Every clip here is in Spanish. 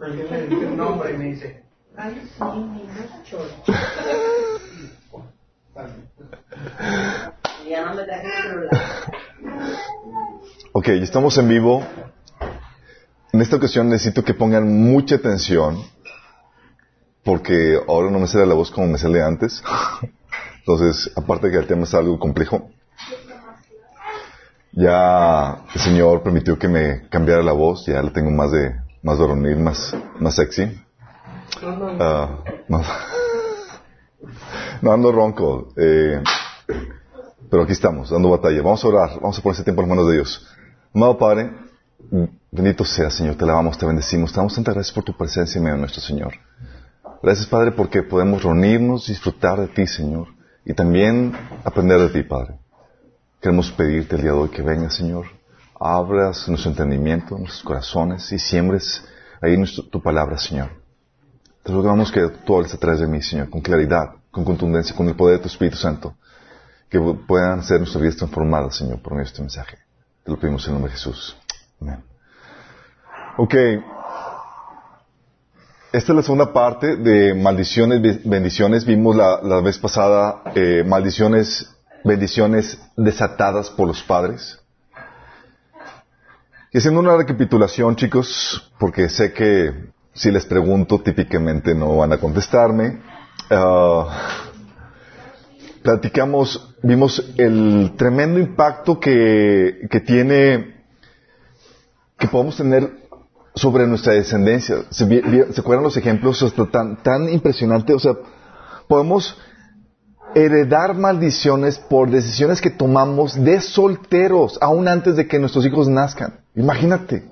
Dice un nombre y me dice, ay, sí, niños choros. Ya no me dejes el celular. Ok, ya estamos en vivo. En esta ocasión necesito que pongan mucha atención porque ahora no me sale la voz como me sale antes. Entonces, aparte de que el tema es algo complejo, ya el Señor permitió que me cambiara la voz, ya la tengo más de más varonil, más, más sexy. Ah, más- no ando ronco, eh, pero aquí estamos, dando batalla. Vamos a orar, vamos a poner ese tiempo en las manos de Dios. Amado Padre, bendito sea Señor, te alabamos, te bendecimos, te damos tantas gracias por tu presencia en medio de nuestro Señor. Gracias Padre porque podemos reunirnos, disfrutar de ti Señor, y también aprender de ti Padre. Queremos pedirte el día de hoy que vengas, Señor, abras nuestro entendimiento, nuestros corazones y siembres ahí nuestro- tu palabra, Señor. Te rogamos que tú hables a través de mí, Señor, con claridad, con contundencia, con el poder de tu Espíritu Santo, que puedan ser nuestras vidas transformadas, Señor, por medio este mensaje. Te lo pedimos en el nombre de Jesús. Amén. Ok. Esta es la segunda parte de maldiciones, be- bendiciones. Vimos la, la vez pasada eh, maldiciones, bendiciones desatadas por los padres. Y haciendo una recapitulación, chicos, porque sé que si les pregunto típicamente no van a contestarme. ah, platicamos, vimos el tremendo impacto que, que tiene, que podemos tener sobre nuestra descendencia. ¿Se, vi- vi- ¿se acuerdan los ejemplos? Hasta tan, tan impresionante. O sea, podemos heredar maldiciones por decisiones que tomamos de solteros, aún antes de que nuestros hijos nazcan. Imagínate.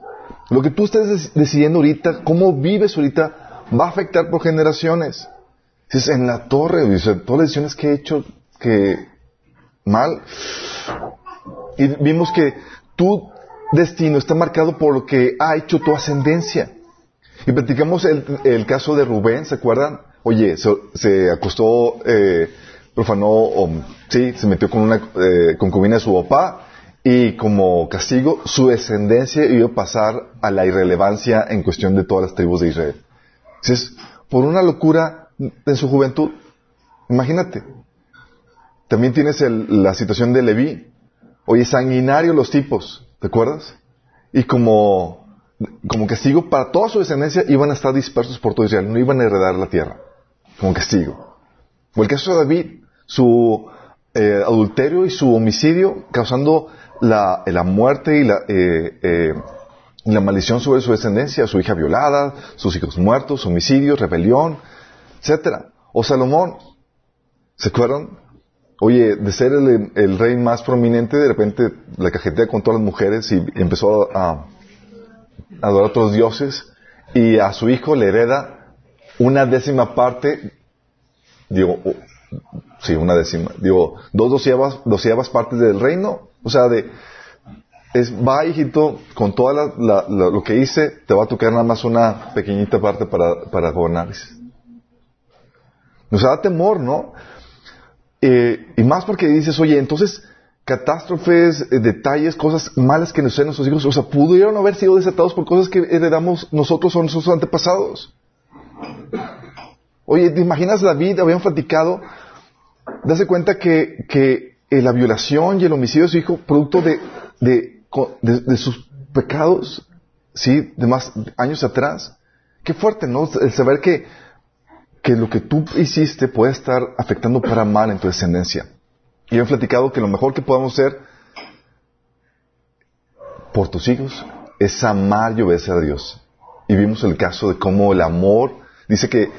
Lo que tú estés decidiendo ahorita, cómo vives ahorita, va a afectar por generaciones. Dices, en la torre, todas las decisiones que he hecho que mal. Y vimos que tu destino está marcado por lo que ha hecho tu ascendencia. Y platicamos el, el caso de Rubén, ¿se acuerdan? Oye, se, se acostó, eh, profanó, o, sí, se metió con una eh, concubina de su papá y como castigo su descendencia iba a pasar a la irrelevancia en cuestión de todas las tribus de Israel. Entonces, por una locura en su juventud, imagínate. También tienes el- la situación de Leví. Oye, sanguinario los tipos, ¿te acuerdas? Y como, como castigo para toda su descendencia iban a estar dispersos por todo Israel, no iban a heredar la tierra, como castigo. O el caso de David, su eh, adulterio y su homicidio causando la, la muerte y la, eh, eh, la maldición sobre su descendencia, su hija violada, sus hijos muertos, homicidios, rebelión, etcétera. O Salomón, ¿se acuerdan? Oye, de ser el, rey más prominente, de repente la cajetea con todas las mujeres y empezó a, adorar a otros dioses y a su hijo le hereda una décima parte, digo, sí, una décima, digo, dos doceavas, doceavas partes del reino, o sea, de, es, va hijito, con todo lo que hice, te va a tocar nada más una pequeñita parte para, para gobernar. Nos da temor, ¿no? Eh, y más porque dices, oye, entonces, catástrofes, eh, detalles, cosas malas que nos a nuestros hijos, o sea, pudieron haber sido desatados por cosas que heredamos nosotros o nuestros antepasados. Oye, ¿te imaginas David? Habían platicado, darse cuenta que, que eh, la violación y el homicidio de su hijo, producto de, sus pecados, sí, de más años atrás. Qué fuerte, ¿no? El saber que, que lo que tú hiciste puede estar afectando para mal en tu descendencia. Y he platicado que lo mejor que podemos hacer por tus hijos es amar y obedecer a Dios. Y vimos el caso de cómo el amor, dice que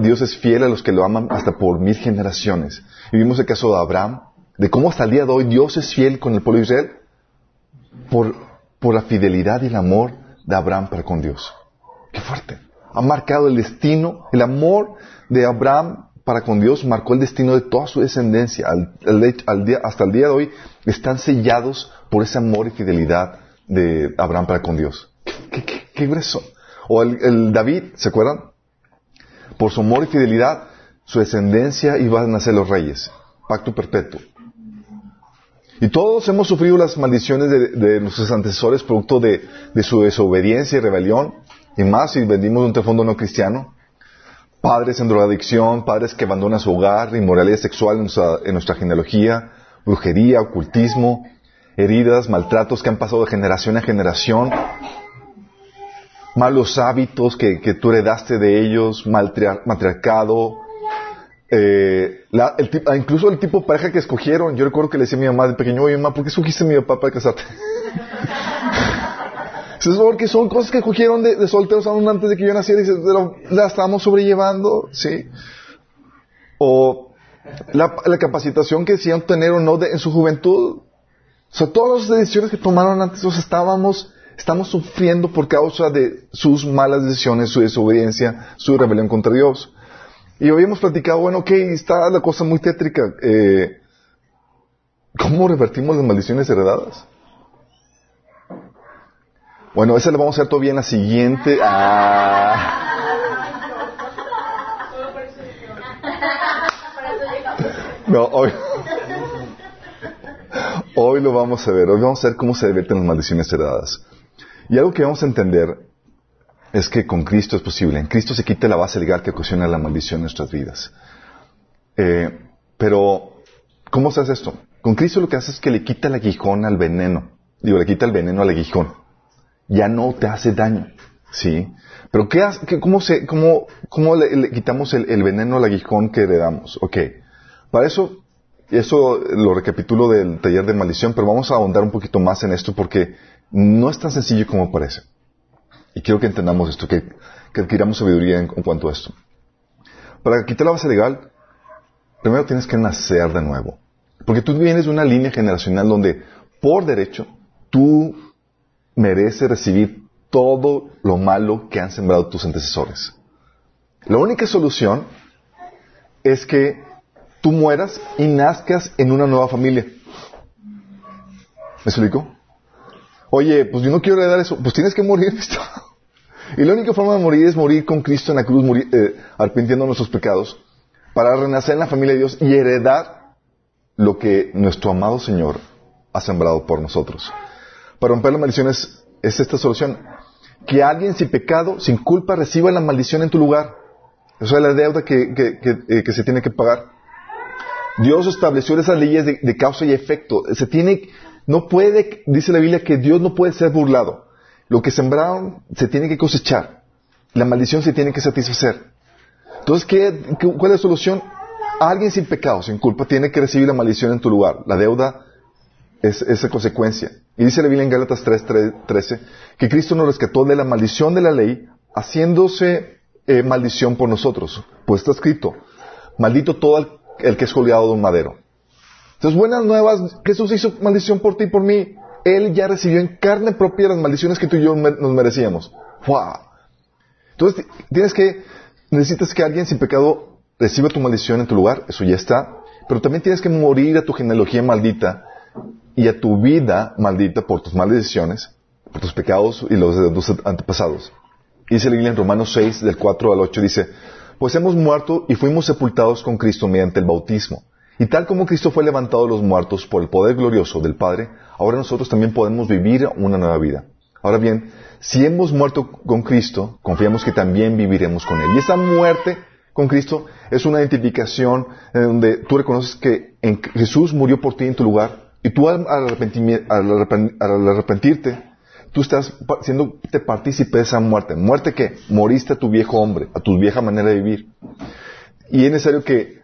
Dios es fiel a los que lo aman hasta por mil generaciones. Y vimos el caso de Abraham, de cómo hasta el día de hoy Dios es fiel con el pueblo de Israel por, por la fidelidad y el amor de Abraham para con Dios. Qué fuerte. Ha marcado el destino, el amor de Abraham para con Dios marcó el destino de toda su descendencia. Hasta el día de hoy están sellados por ese amor y fidelidad de Abraham para con Dios. ¿Qué, qué, qué- qué grueso? O el, el David, ¿se acuerdan? Por su amor y fidelidad, su descendencia iban a ser los reyes. Pacto perpetuo. Y todos hemos sufrido las maldiciones de, nuestros antecesores producto de, su desobediencia y rebelión, y más si venimos de un trasfondo no cristiano. Padres en drogadicción, padres que abandonan su hogar, inmoralidad sexual en nuestra, en nuestra genealogía, brujería, ocultismo, heridas, maltratos que han pasado de generación a generación, malos hábitos que, que tú heredaste de ellos, matriarcado, eh, la, el, incluso el tipo de pareja que escogieron. Yo recuerdo que le decía a mi mamá de pequeño, oye mamá, ¿por qué escogiste a mi papá para casarte? es porque son cosas que escogieron de, solteros aún antes de que yo naciera y la estamos sobrellevando, ¿sí? O la, la capacitación que decían tener o no de, en su juventud. O sea, todas las decisiones que tomaron antes, sea, estábamos, estamos sufriendo por causa de sus malas decisiones, su desobediencia, su rebelión contra Dios. Y habíamos platicado, bueno, ok, está la cosa muy tétrica. Eh, ¿Cómo revertimos las maldiciones heredadas? Bueno, esa la vamos a hacer todavía en la siguiente. Ah. No, hoy, hoy lo vamos a ver. Hoy vamos a ver cómo se reverten las maldiciones heredadas. Y algo que vamos a entender es que con Cristo es posible. En Cristo se quita la base legal que ocasiona la maldición en nuestras vidas. Eh, pero, ¿cómo se hace esto? Con Cristo lo que hace es que le quita el aguijón al veneno. Digo, le quita el veneno al aguijón. Ya no te hace daño. ¿Sí? Pero ¿qué hace, cómo, se, cómo, cómo le, quitamos el, el, veneno al aguijón que heredamos? Ok. Para eso, eso lo recapitulo del taller de maldición, pero vamos a ahondar un poquito más en esto porque no es tan sencillo como parece. Y quiero que entendamos esto, que, adquiramos sabiduría en, en, cuanto a esto. Para quitar la base legal, primero tienes que nacer de nuevo. Porque tú vienes de una línea generacional donde, por derecho, tú mereces recibir todo lo malo que han sembrado tus antecesores. La única solución es que tú mueras y nazcas en una nueva familia. ¿Me explico? Oye, pues yo no quiero heredar eso. Pues tienes que morir. y la única forma de morir es morir con Cristo en la cruz, morir, eh, arrepintiendo nuestros pecados, para renacer en la familia de Dios y heredar lo que nuestro amado Señor ha sembrado por nosotros. Para romper las maldiciones es esta solución. Que alguien sin pecado, sin culpa, reciba la maldición en tu lugar. Eso es la deuda que, eh, se tiene que pagar. Dios estableció esas leyes de, de, causa y efecto. Se tiene, no puede, dice la Biblia, que Dios no puede ser burlado. Lo que sembraron se tiene que cosechar. La maldición se tiene que satisfacer. Entonces, ¿qué, ¿cuál es la solución? Alguien sin pecado, sin culpa, tiene que recibir la maldición en tu lugar. La deuda es esa consecuencia. Y dice la Biblia en Gálatas 3:13 que Cristo nos rescató de la maldición de la ley, haciéndose eh, maldición por nosotros. Pues está escrito, maldito todo el, el que es colgado de un madero. Entonces, buenas nuevas, Jesús hizo maldición por ti y por mí. Él ya recibió en carne propia las maldiciones que tú y yo nos merecíamos. ¡Wow! Entonces, tienes que, necesitas que alguien sin pecado reciba tu maldición en tu lugar, eso ya está. Pero también tienes que morir a tu genealogía maldita y a tu vida maldita por tus malas decisiones, por tus pecados y los de tus antepasados. Dice la Biblia en Romanos 6, del 4 al 8, dice, pues hemos muerto y fuimos sepultados con Cristo mediante el bautismo. Y tal como Cristo fue levantado de los muertos por el poder glorioso del Padre, ahora nosotros también podemos vivir una nueva vida. Ahora bien, si hemos muerto con Cristo, confiamos que también viviremos con Él. Y esa muerte con Cristo es una identificación en donde tú reconoces que en Jesús murió por ti en tu lugar y tú al, arrepentirte, tú estás siendo partícipe de esa muerte. ¿Muerte que Moriste a tu viejo hombre, a tu vieja manera de vivir. Y es necesario que,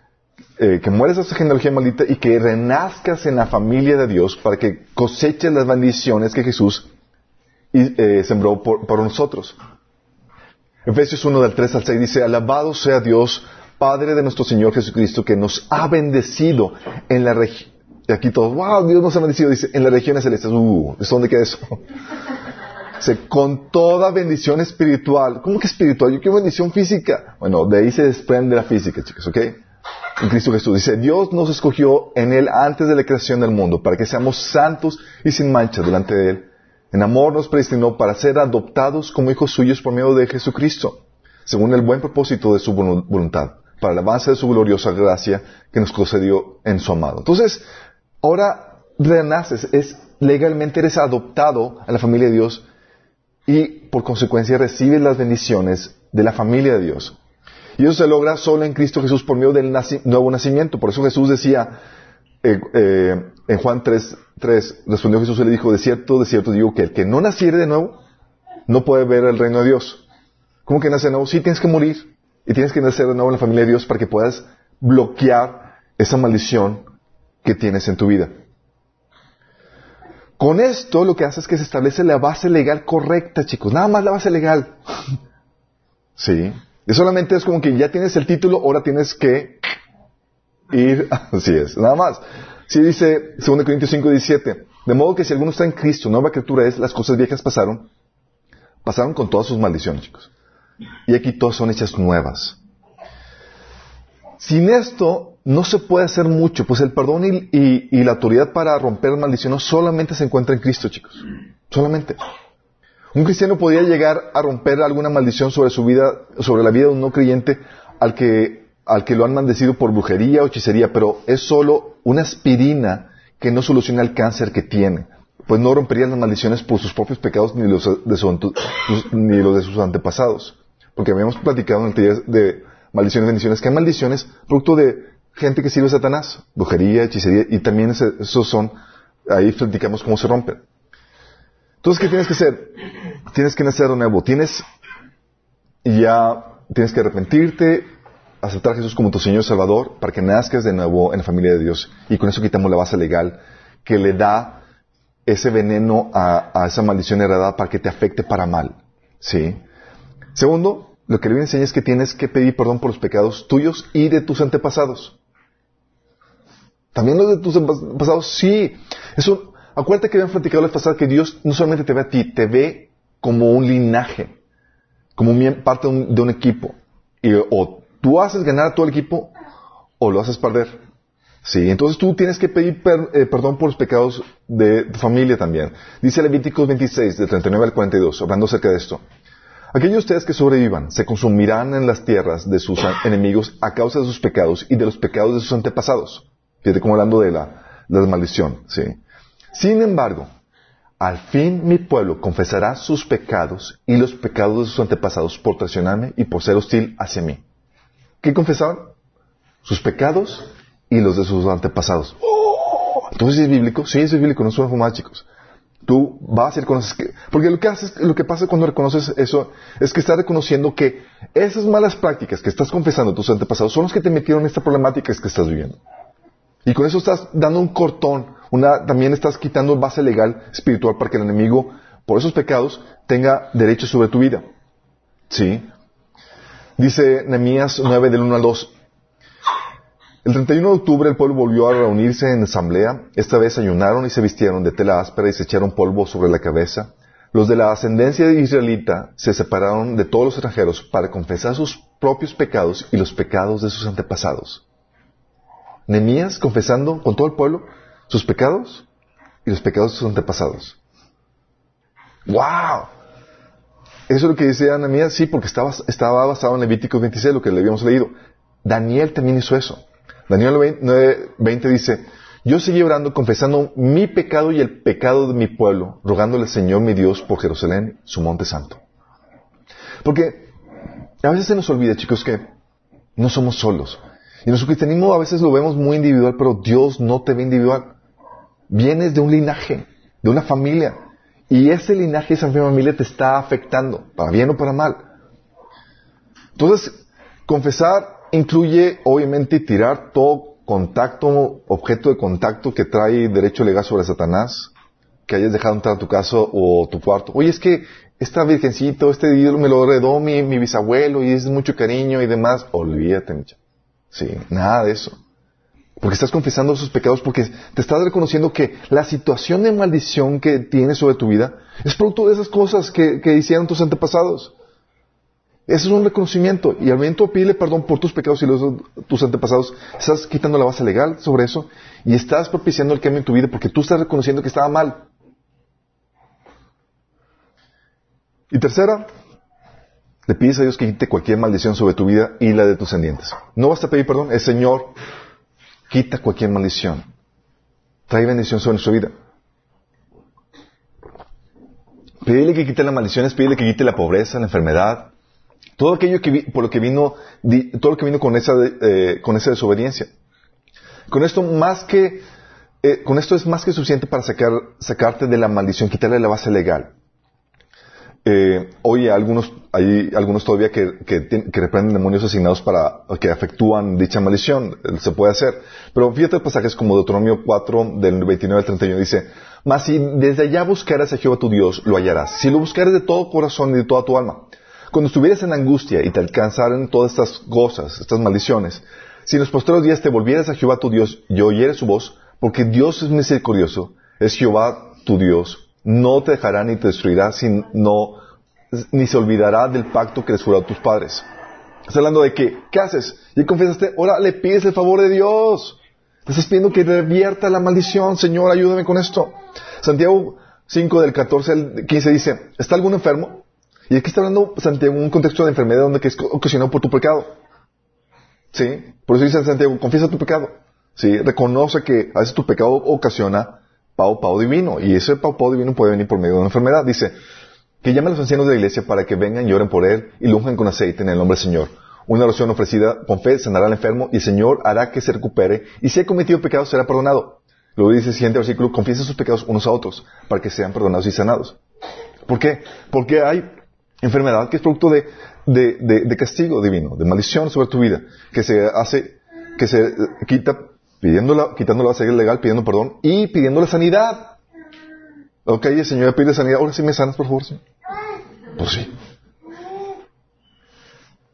eh, que mueres a esa genealogía maldita y que renazcas en la familia de Dios para que coseches las bendiciones que Jesús eh, sembró por, nosotros. Efesios 1 del 3 al 6 dice, alabado sea Dios, Padre de nuestro Señor Jesucristo, que nos ha bendecido en la región y aquí todos, wow, Dios nos ha bendecido. Dice, en las regiones celestes, uh, ¿dónde queda eso? Dice, con toda bendición espiritual. ¿Cómo que espiritual? Yo quiero bendición física. Bueno, de ahí se desprende la física, chicos, ¿ok? En Cristo Jesús. Dice, Dios nos escogió en Él antes de la creación del mundo, para que seamos santos y sin mancha delante de Él. En amor nos predestinó para ser adoptados como hijos suyos por medio de Jesucristo, según el buen propósito de su voluntad, para el avance de su gloriosa gracia que nos concedió en su amado. Entonces, Ahora renaces, es legalmente eres adoptado a la familia de Dios y por consecuencia recibes las bendiciones de la familia de Dios. Y eso se logra solo en Cristo Jesús por medio del nuevo nacimiento. Por eso Jesús decía eh, eh, en Juan 3, 3, respondió Jesús y le dijo, de cierto, de cierto digo que el que no naciere de nuevo no puede ver el reino de Dios. ¿Cómo que nace de nuevo? Sí, tienes que morir y tienes que nacer de nuevo en la familia de Dios para que puedas bloquear esa maldición que tienes en tu vida. Con esto lo que hace es que se establece la base legal correcta, chicos. Nada más la base legal. sí. Y solamente es como que ya tienes el título, ahora tienes que ir. Así es, nada más. Sí dice 2 Corintios 5, 17. De modo que si alguno está en Cristo, nueva criatura es, las cosas viejas pasaron. Pasaron con todas sus maldiciones, chicos. Y aquí todas son hechas nuevas. Sin esto no se puede hacer mucho, pues el perdón y, la autoridad para romper maldiciones solamente se encuentra en Cristo, chicos. Solamente. Un cristiano podría llegar a romper alguna maldición sobre su vida, sobre la vida de un no creyente al que, al que lo han maldecido por brujería o hechicería, pero es solo una aspirina que no soluciona el cáncer que tiene. Pues no rompería las maldiciones por sus propios pecados ni los de, ni los de sus antepasados. Porque habíamos platicado en el taller de maldiciones y bendiciones, que hay maldiciones producto de gente que sirve a Satanás, brujería, hechicería, y también esos son, ahí platicamos cómo se rompen. Entonces, ¿qué tienes que hacer? Tienes que nacer de nuevo. Tienes, ya, tienes que arrepentirte, aceptar a Jesús como tu Señor Salvador, para que nazcas de nuevo en la familia de Dios. Y con eso quitamos la base legal que le da ese veneno a, a esa maldición heredada para que te afecte para mal. ¿Sí? Segundo, lo que le enseña es que tienes que pedir perdón por los pecados tuyos y de tus antepasados. También los de tus antepasados, sí. Eso, acuérdate que habían platicado la pasada que Dios no solamente te ve a ti, te ve como un linaje, como parte de un, equipo. Y o tú haces ganar a todo el equipo o lo haces perder. Sí, entonces tú tienes que pedir eh, perdón por los pecados de tu familia también. Dice Levíticos 26, del 39 al 42, hablando acerca de esto. Aquellos ustedes que sobrevivan se consumirán en las tierras de sus enemigos a causa de sus pecados y de los pecados de sus antepasados. Fíjate como hablando de la, maldición, ¿sí? Sin embargo, al fin mi pueblo confesará sus pecados y los pecados de sus antepasados por traicionarme y por ser hostil hacia mí. ¿Qué confesaban? Sus pecados y los de sus antepasados. Entonces es bíblico, sí es bíblico, no son fumadas, chicos. Tú vas y reconoces que, porque lo que haces, lo que pasa cuando reconoces eso es que estás reconociendo que esas malas prácticas que estás confesando tus antepasados son los que te metieron en esta problemática que estás viviendo. Y con eso estás dando un cortón, una, también estás quitando base legal espiritual para que el enemigo, por esos pecados, tenga derecho sobre tu vida. ¿Sí? Dice Nehemías 9 del 1 al 2. El 31 de octubre el pueblo volvió a reunirse en asamblea. Esta vez ayunaron y se vistieron de tela áspera y se echaron polvo sobre la cabeza. Los de la ascendencia israelita se separaron de todos los extranjeros para confesar sus propios pecados y los pecados de sus antepasados. Nemías confesando con todo el pueblo sus pecados y los pecados de sus antepasados. ¡Wow! Eso es lo que decía Nemías, sí, porque estaba, estaba basado en Levítico 26, lo que le habíamos leído. Daniel también hizo eso. Daniel 9:20 dice, yo seguí orando confesando mi pecado y el pecado de mi pueblo, rogándole al Señor mi Dios por Jerusalén, su monte santo. Porque a veces se nos olvida, chicos, que no somos solos. Y nuestro cristianismo a veces lo vemos muy individual, pero Dios no te ve individual. Vienes de un linaje, de una familia. Y ese linaje, esa familia te está afectando, para bien o para mal. Entonces, confesar incluye, obviamente, tirar todo contacto, objeto de contacto que trae derecho legal sobre Satanás, que hayas dejado entrar a tu casa o tu cuarto. Oye, es que esta virgencito, este ídolo me lo heredó mi, bisabuelo y es mucho cariño y demás. Olvídate, muchacho. Sí, nada de eso. Porque estás confesando sus pecados, porque te estás reconociendo que la situación de maldición que tienes sobre tu vida es producto de esas cosas que, hicieron tus antepasados. Ese es un reconocimiento. Y al momento de pedirle perdón por tus pecados y los tus antepasados, estás quitando la base legal sobre eso y estás propiciando el cambio en tu vida porque tú estás reconociendo que estaba mal. Y tercera, le pides a Dios que quite cualquier maldición sobre tu vida y la de tus descendientes. No basta pedir perdón, el Señor quita cualquier maldición. trae bendición sobre nuestra vida. Pídele que quite las maldiciones, pídele que quite la pobreza, la enfermedad, todo aquello que por lo que vino, todo lo que vino con esa, eh, con esa desobediencia. Con esto más que, eh, con esto es más que suficiente para sacar, sacarte de la maldición, quitarle la base legal. Eh, hoy algunos, hay algunos todavía que, que, que, reprenden demonios asignados para, que afectúan dicha maldición. Se puede hacer. Pero fíjate pasajes como Deuteronomio 4, del 29 al 31, dice, Mas si desde allá buscaras a Jehová tu Dios, lo hallarás. Si lo buscares de todo corazón y de toda tu alma. Cuando estuvieras en angustia y te alcanzaran todas estas cosas, estas maldiciones, si en los posteriores días te volvieras a Jehová tu Dios y oyeres su voz, porque Dios es misericordioso, es Jehová tu Dios, no te dejará ni te destruirá, no, ni se olvidará del pacto que les juró a tus padres. Estás hablando de que, ¿qué haces? Y confesaste, ahora le pides el favor de Dios. Te estás pidiendo que revierta la maldición, Señor, ayúdame con esto. Santiago 5 del 14 al 15 dice, ¿está algún enfermo? Y aquí está hablando Santiago un contexto de enfermedad donde que es ocasionado por tu pecado. ¿Sí? Por eso dice Santiago, confiesa tu pecado. ¿Sí? Reconoce que a veces tu pecado ocasiona pau pau divino. Y ese pau pau divino puede venir por medio de una enfermedad. Dice, que llame a los ancianos de la iglesia para que vengan y oren por él y lo con aceite en el nombre del Señor. Una oración ofrecida con fe sanará al enfermo y el Señor hará que se recupere y si ha cometido pecado será perdonado. Luego dice el siguiente versículo, confiesen sus pecados unos a otros para que sean perdonados y sanados. ¿Por qué? Porque hay enfermedad que es producto de, de, castigo divino, de maldición sobre tu vida, que se hace, que se quita pidiéndola, quitando la base legal, pidiendo perdón y pidiendo la sanidad. Ok, el Señor pide sanidad. Ahora sí me sanas, por favor, Señor. Pues sí.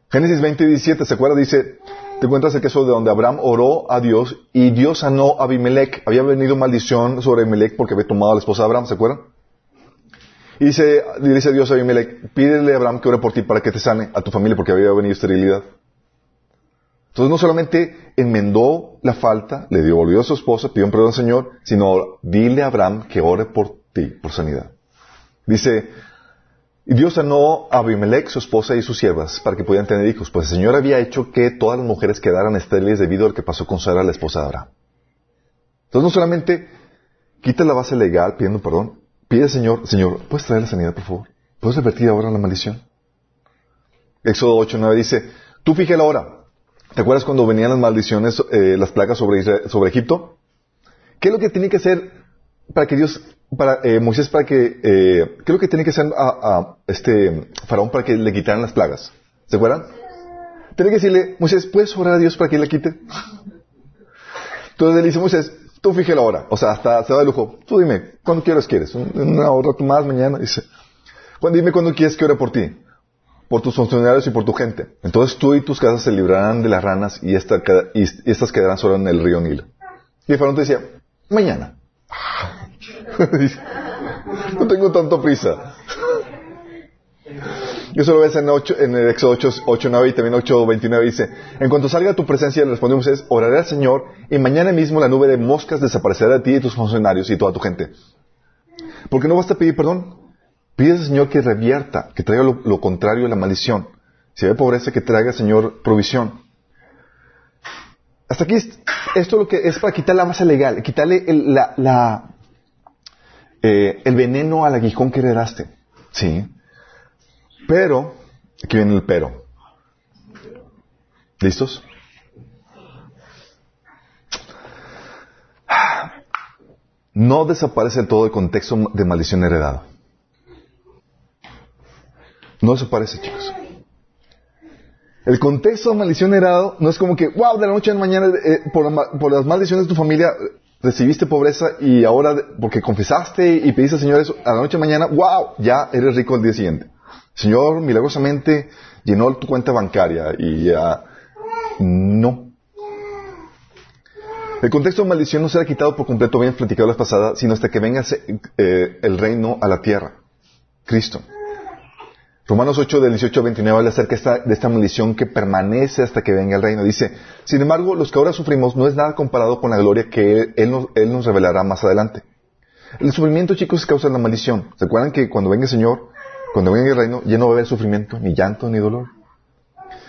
Génesis 20, 17, ¿se acuerda? Dice, te encuentras el caso de donde Abraham oró a Dios y Dios sanó a Abimelech. Había venido maldición sobre Abimelech porque había tomado a la esposa de Abraham, ¿se acuerdan? Y dice, dice Dios a Abimelech, pídele a Abraham que ore por ti para que te sane a tu familia porque había venido esterilidad. Entonces no solamente enmendó la falta, le devolvió a su esposa, pidió un perdón al Señor, sino dile a Abraham que ore por ti, por sanidad. Dice, y Dios sanó a Abimelech, su esposa y sus siervas para que pudieran tener hijos, pues el Señor había hecho que todas las mujeres quedaran estériles debido al que pasó con Sara, la esposa de Abraham. Entonces no solamente quita la base legal pidiendo perdón, pide al Señor, Señor, ¿puedes traer la sanidad, por favor? ¿Puedes revertir ahora la maldición? Éxodo 8, 9 dice, tú fije la hora. ¿Te acuerdas cuando venían las maldiciones, eh, las plagas sobre, Egipto? ¿Qué es lo que tiene que hacer para que Dios para eh, Moisés para que eh, creo que tiene que ser a, este faraón para que le quitaran las plagas. ¿Se acuerdan? Tiene que decirle, Moisés, ¿puedes orar a Dios para que le quite? Entonces le dice Moisés, tú fije la hora. O sea, hasta se da de lujo. Tú dime, ¿cuándo quieres quieres? ¿Una hora más mañana? Dice, dime cuándo quieres que ore por ti. Por tus funcionarios y por tu gente. Entonces tú y tus casas se librarán de las ranas y, esta, y estas quedarán solo en el río Nilo. Y el faraón te decía, mañana. no tengo tanto prisa. Yo solo ves en, en el Éxodo 8, 8, 9 y también 8, 29 dice, en cuanto salga tu presencia, le respondimos es, oraré al Señor y mañana mismo la nube de moscas desaparecerá de ti y tus funcionarios y toda tu gente. Porque no basta pedir perdón. Pide al Señor que revierta, que traiga lo, contrario a la maldición. Si hay pobreza, que traiga, Señor, provisión. Hasta aquí, esto lo que es para quitar la base legal, quitarle eh, el veneno al aguijón que heredaste. Sí. Pero, aquí viene el pero. ¿Listos? No desaparece todo el contexto de maldición heredado. No desaparece, chicos. El contexto de maldición heredado no es como que, wow, de la noche a la mañana, eh, por, por, las maldiciones de tu familia, recibiste pobreza y ahora, porque confesaste y pediste al Señor eso, a la noche mañana, wow, ya eres rico el día siguiente. Señor milagrosamente llenó tu cuenta bancaria y ya, no. El contexto de maldición no será quitado por completo, bien platicado la pasada, sino hasta que venga eh, el reino a la tierra. Cristo. Romanos 8, del 18 al 29, habla acerca de esta maldición que permanece hasta que venga el reino. Dice, sin embargo, los que ahora sufrimos no es nada comparado con la gloria que Él, nos, revelará más adelante. El sufrimiento, chicos, causa la maldición. ¿Se acuerdan que cuando venga el Señor, cuando venga el reino, ya no va a haber sufrimiento, ni llanto, ni dolor?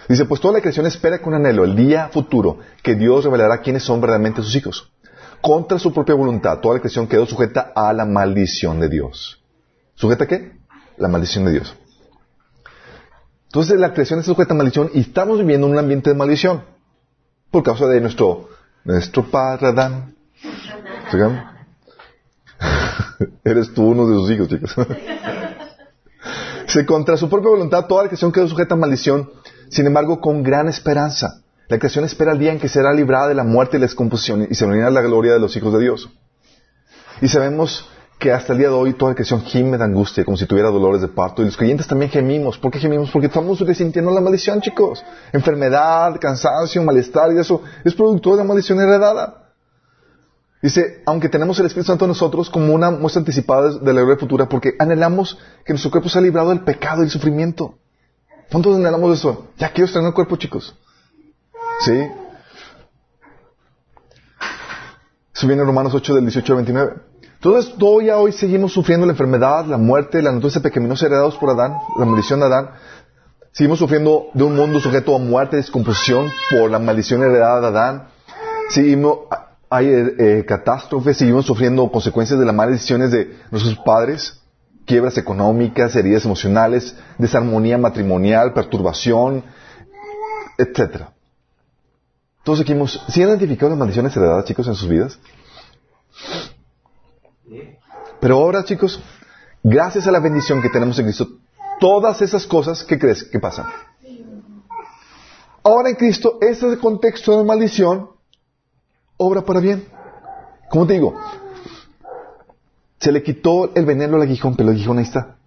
Dice, pues toda la creación espera con anhelo el día futuro que Dios revelará quiénes son verdaderamente sus hijos. contra su propia voluntad, toda la creación quedó sujeta a la maldición de Dios. ¿Sujeta a qué? La maldición de Dios. Entonces la creación está sujeta a maldición y estamos viviendo en un ambiente de maldición por causa de nuestro, nuestro padre Adán. Eres tú uno de sus hijos, chicos. Se contra su propia voluntad toda la creación quedó sujeta a maldición, sin embargo con gran esperanza. La creación espera el día en que será librada de la muerte y la descomposición y se unirá a la gloria de los hijos de Dios. Y sabemos que hasta el día de hoy toda la creación gime de angustia, como si tuviera dolores de parto. Y los creyentes también gemimos. ¿Por qué gemimos? Porque estamos resintiendo la maldición, chicos. Enfermedad, cansancio, malestar y eso es producto de la maldición heredada. Dice, aunque tenemos el Espíritu Santo en nosotros como una muestra anticipada de la gloria futura, porque anhelamos que nuestro cuerpo sea librado del pecado y del sufrimiento. ¿Cuántos anhelamos eso? Ya quiero estrenar el cuerpo, chicos. ¿Sí? Eso viene en Romanos 8 del 18 al 29. Entonces, todavía hoy seguimos sufriendo la enfermedad, la muerte, la naturaleza pecaminosa heredados por Adán, la maldición de Adán. Seguimos sufriendo de un mundo sujeto a muerte, descomposición por la maldición heredada de Adán. Seguimos, hay eh, catástrofes, seguimos sufriendo consecuencias de las malas decisiones de nuestros padres, quiebras económicas, heridas emocionales, desarmonía matrimonial, perturbación, etcétera. Todos aquí hemos, ¿sí han identificado las maldiciones heredadas, chicos, en sus vidas? Pero ahora, chicos, gracias a la bendición que tenemos en Cristo, todas esas cosas, ¿qué crees que pasan? Ahora en Cristo, ese contexto de maldición obra para bien. ¿Cómo te digo? Se le quitó el veneno al aguijón, pero el aguijón ahí está.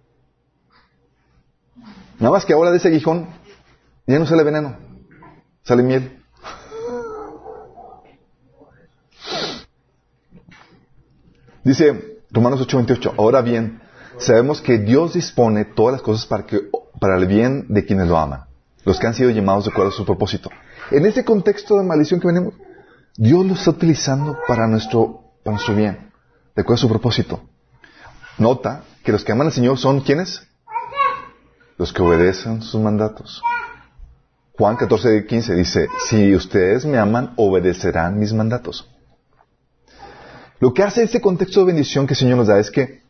Nada más que ahora de ese aguijón ya no sale veneno, sale miel. Dice Romanos 8:28. Ahora bien, sabemos que Dios dispone todas las cosas para, que, para el bien de quienes lo aman, los que han sido llamados de acuerdo a su propósito. En ese contexto de maldición que venimos, Dios lo está utilizando para nuestro, para nuestro bien, de acuerdo a su propósito. Nota que los que aman al Señor son quienes? Los que obedecen sus mandatos. Juan 14:15 dice, si ustedes me aman, obedecerán mis mandatos. Lo que hace este contexto de bendición que el Señor nos da es que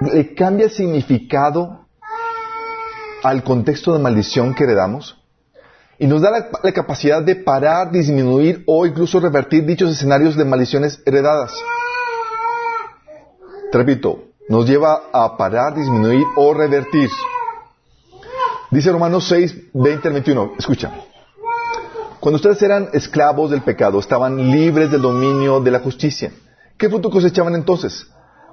le cambia el significado al contexto de maldición que heredamos y nos da la, capacidad de parar, disminuir o incluso revertir dichos escenarios de maldiciones heredadas. Te repito, nos lleva a parar, disminuir o revertir. Dice Romanos 6, 20 al 21. Escucha. Cuando ustedes eran esclavos del pecado, estaban libres del dominio de la justicia. ¿Qué fruto cosechaban entonces?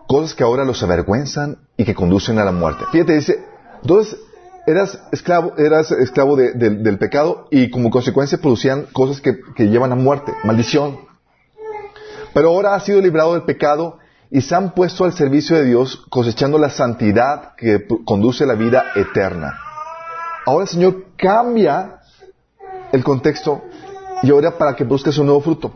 Cosas que ahora los avergüenzan y que conducen a la muerte. Fíjate, dice, entonces eras esclavo, eras esclavo del pecado y como consecuencia producían cosas que, que llevan a muerte, maldición. Pero ahora has sido librado del pecado y se han puesto al servicio de Dios cosechando la santidad que conduce a la vida eterna. Ahora Señor cambia el contexto y ahora para que busques un nuevo fruto.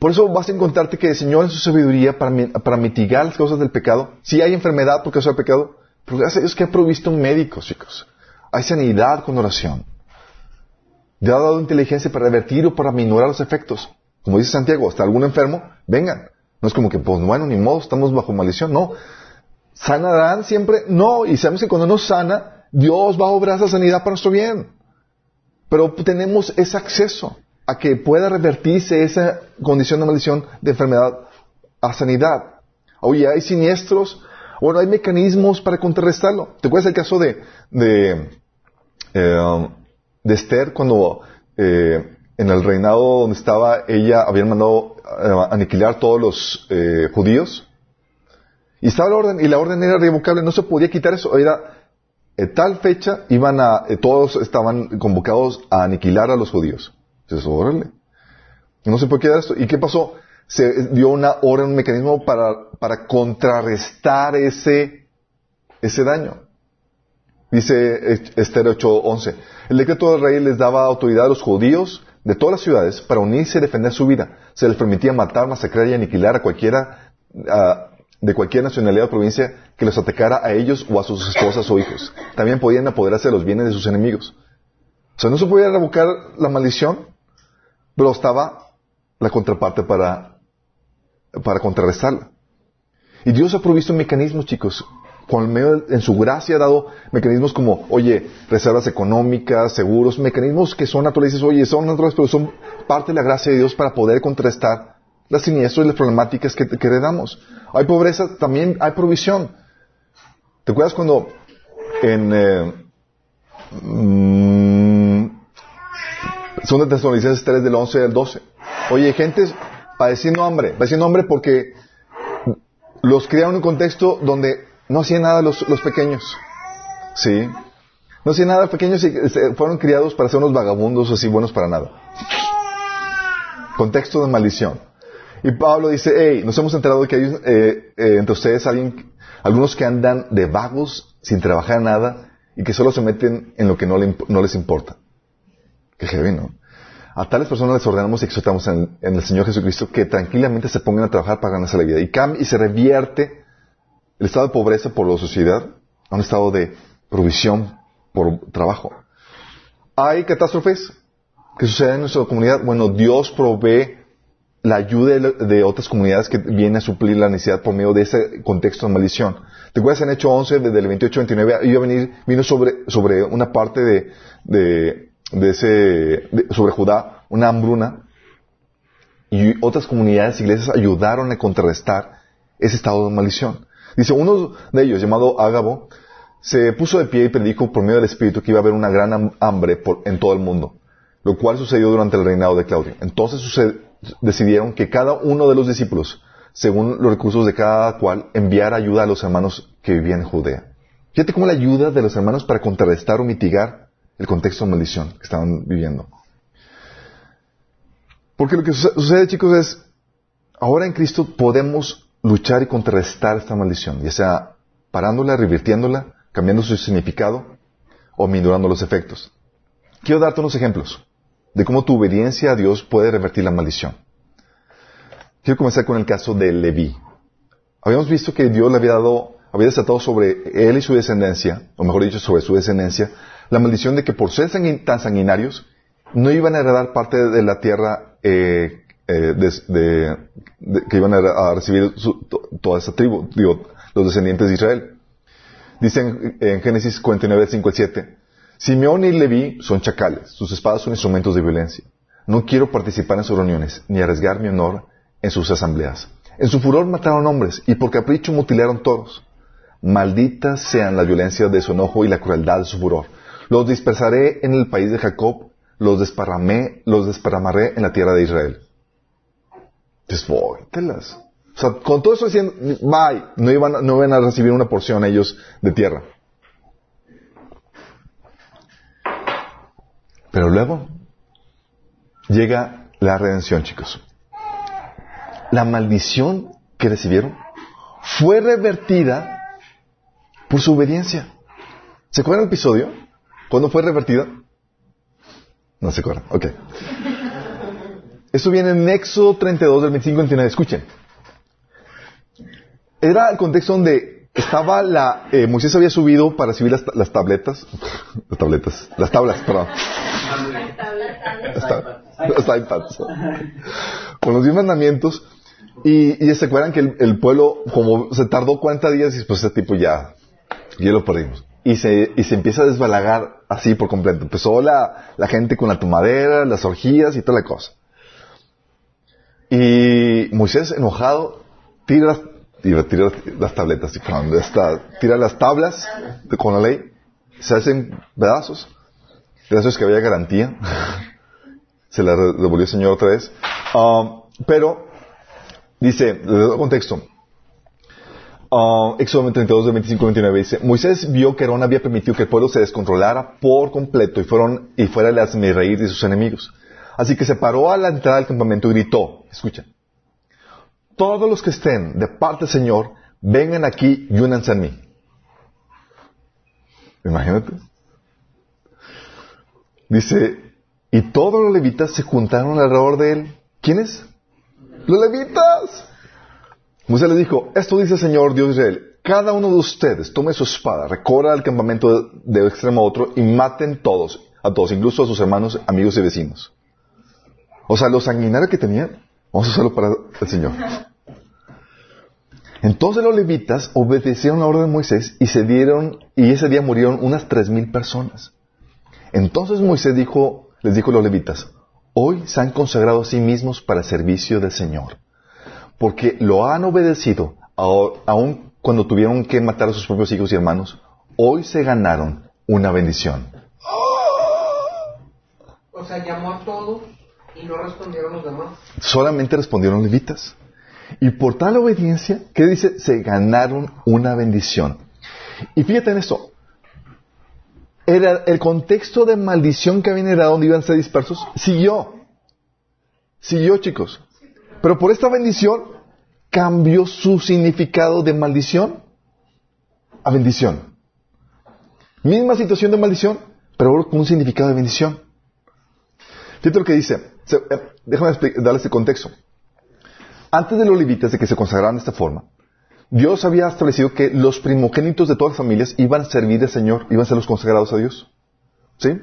Por eso vas a encontrarte que el Señor en su sabiduría para, mitigar las causas del pecado, si hay enfermedad por causa del pecado, porque gracias a Dios que ha provisto médicos, chicos. Hay sanidad con oración. Dios ha dado inteligencia para revertir o para minorar los efectos. Como dice Santiago, hasta algún enfermo, vengan. No es como que, pues bueno, ni modo, estamos bajo maldición. No. ¿Sanarán siempre? No. Y sabemos que cuando no sana, Dios va a obrar esa sanidad para nuestro bien. Pero tenemos ese acceso a que pueda revertirse esa condición de maldición de enfermedad a sanidad. Oye, hay siniestros, bueno, hay mecanismos para contrarrestarlo. ¿Te acuerdas el caso de, de, eh, de Esther cuando eh, en el reinado donde estaba ella habían mandado eh, aniquilar todos los judíos? Y estaba la orden, y la orden era revocable, no se podía quitar eso, era en tal fecha iban a, eh, todos estaban convocados a aniquilar a los judíos. Entonces, órale. No se puede quedar esto. ¿Y qué pasó? Se dio una orden, un mecanismo para, para contrarrestar ese, ese daño. Dice Esther 8:11. El decreto del rey les daba autoridad a los judíos de todas las ciudades para unirse y defender su vida. Se les permitía matar, masacrar y aniquilar a cualquiera, de cualquier nacionalidad o provincia que los atacara a ellos o a sus esposas o hijos. También podían apoderarse de los bienes de sus enemigos. O sea, no se podía revocar la maldición, pero estaba la contraparte para, para contrarrestarla. Y Dios ha provisto mecanismos, chicos, con medio, en su gracia ha dado mecanismos como, oye, reservas económicas, seguros, mecanismos que son naturales, oye, son naturales, pero son parte de la gracia de Dios para poder contrastar las siniestros y las problemáticas que, que heredamos. Hay pobreza, también hay provisión. ¿Te acuerdas cuando en eh, mm, son de Tesalonicenses 3 del 11 al 12? Oye, gente padeciendo hambre, padeciendo hambre porque los criaron en un contexto donde no hacían nada los, los pequeños. ¿Sí? No hacían nada los pequeños y fueron criados para ser unos vagabundos así buenos para nada. Contexto de maldición. Y Pablo dice, hey, nos hemos enterado de que hay eh, eh, entre ustedes alguien, algunos que andan de vagos sin trabajar nada y que solo se meten en lo que no, le, no les importa. Qué heavy, ¿no? A tales personas les ordenamos y exhortamos en, el Señor Jesucristo que tranquilamente se pongan a trabajar para ganarse la vida. Y, cambia, y se revierte el estado de pobreza por la sociedad a un estado de provisión por trabajo. ¿Hay catástrofes que suceden en nuestra comunidad? Bueno, Dios provee la ayuda de, otras comunidades que vienen a suplir la necesidad por medio de ese contexto de maldición. ¿Te acuerdas en Hecho 11, desde el 28 29, iba a venir, vino sobre, sobre una parte de, de, de ese, sobre Judá, una hambruna, y otras comunidades, iglesias ayudaron a contrarrestar ese estado de maldición. Dice, uno de ellos, llamado Ágabo, se puso de pie y predijo por medio del Espíritu que iba a haber una gran hambre por, en todo el mundo, lo cual sucedió durante el reinado de Claudio. Entonces sucedió, decidieron que cada uno de los discípulos, según los recursos de cada cual, enviara ayuda a los hermanos que vivían en Judea. Fíjate cómo la ayuda de los hermanos para contrarrestar o mitigar el contexto de maldición que estaban viviendo. Porque lo que sucede, chicos, es, ahora en Cristo podemos luchar y contrarrestar esta maldición, ya sea parándola, revirtiéndola, cambiando su significado o minorando los efectos. Quiero darte unos ejemplos de cómo tu obediencia a Dios puede revertir la maldición. Quiero comenzar con el caso de Leví. Habíamos visto que Dios le había dado, había desatado sobre él y su descendencia, o mejor dicho, sobre su descendencia, la maldición de que por ser tan sanguinarios, no iban a heredar parte de la tierra eh, eh, de, que iban a, recibir toda esa tribu, digo, los descendientes de Israel. Dicen en, en Génesis 49, 5 al 7, Simeón y Leví son chacales, sus espadas son instrumentos de violencia. No quiero participar en sus reuniones, ni arriesgar mi honor en sus asambleas. En su furor mataron hombres, y por capricho mutilaron toros. Malditas sean la violencia de su enojo y la crueldad de su furor. Los dispersaré en el país de Jacob, los desparramé, los desparramaré en la tierra de Israel. O sea, con todo eso diciendo, bye, no iban, no iban a recibir una porción ellos de tierra. Pero luego llega la redención, chicos. La maldición que recibieron fue revertida por su obediencia. ¿Se acuerdan el episodio? ¿Cuándo fue revertida? No se acuerdan. Ok. Eso viene en Éxodo 32 del 25 al 29. Escuchen. Era el contexto donde estaba la, eh, Moisés había subido para subir las, las, tabletas, las tabletas, las tablas, perdón. Las iPads. Con los diez mandamientos. Y, y se acuerdan que el, el, pueblo, como se tardó 40 días, y pues ese tipo ya, ya lo perdimos. Y se, y se empieza a desbalagar así por completo. Empezó la, la gente con la tomadera, las orgías y toda la cosa. Y Moisés, enojado, tira y retira las tabletas y cuando está, tira las tablas con la ley, se hacen pedazos, pedazos que había garantía, se la devolvió el Señor otra vez, um, pero dice, le doy contexto, uh, Éxodo 32, 25 29 dice, Moisés vio que Aarón había permitido que el pueblo se descontrolara por completo y, fueron, y fuera el reír de sus enemigos. Así que se paró a la entrada del campamento y gritó, escucha, todos los que estén de parte del Señor, vengan aquí y únanse a mí. Imagínate. Dice, y todos los levitas se juntaron alrededor de él. ¿Quiénes? Los levitas. Moisés les dijo, esto dice el Señor Dios de Israel, cada uno de ustedes tome su espada, recorra el campamento de, de extremo a otro y maten todos, a todos, incluso a sus hermanos, amigos y vecinos. O sea, los sanguinarios que tenían Vamos a hacerlo para el Señor. Entonces los levitas obedecieron la orden de Moisés y se dieron, y ese día murieron unas tres mil personas. Entonces Moisés dijo, les dijo a los levitas, hoy se han consagrado a sí mismos para el servicio del Señor, porque lo han obedecido, aun cuando tuvieron que matar a sus propios hijos y hermanos, hoy se ganaron una bendición. O sea, llamó a todos y no respondieron los demás. Solamente respondieron levitas. Y por tal obediencia, ¿qué dice? Se ganaron una bendición. Y fíjate en esto. Era el contexto de maldición que habían heredado donde iban a ser dispersos, siguió. Siguió, chicos. Pero por esta bendición cambió su significado de maldición a bendición. Misma situación de maldición, pero con un significado de bendición. Fíjate lo que dice. Eh, déjame darle este contexto. Antes de los levitas de que se consagraran de esta forma, Dios había establecido que los primogénitos de todas las familias iban a servir al Señor, iban a ser los consagrados a Dios. ¿Sí?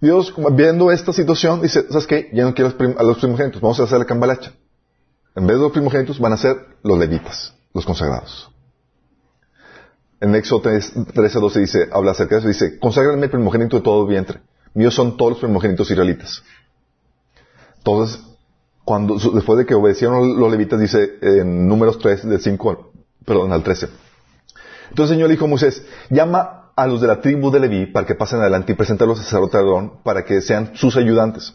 Dios, viendo esta situación, dice, ¿sabes qué? Ya no quiero a los primogénitos, vamos a hacer la cambalacha. En vez de los primogénitos van a ser los levitas, los consagrados. En Éxodo 13, 12 dice, habla acerca de eso, dice, conságrame el primogénito de todo vientre. Míos son todos los primogénitos israelitas. Entonces, cuando, después de que obedecieron los levitas, dice en números 3, del 5, perdón, al 13. Entonces el Señor dijo a Moisés, llama a los de la tribu de Leví para que pasen adelante y preséntalos a sacerdote Aarón para que sean sus ayudantes.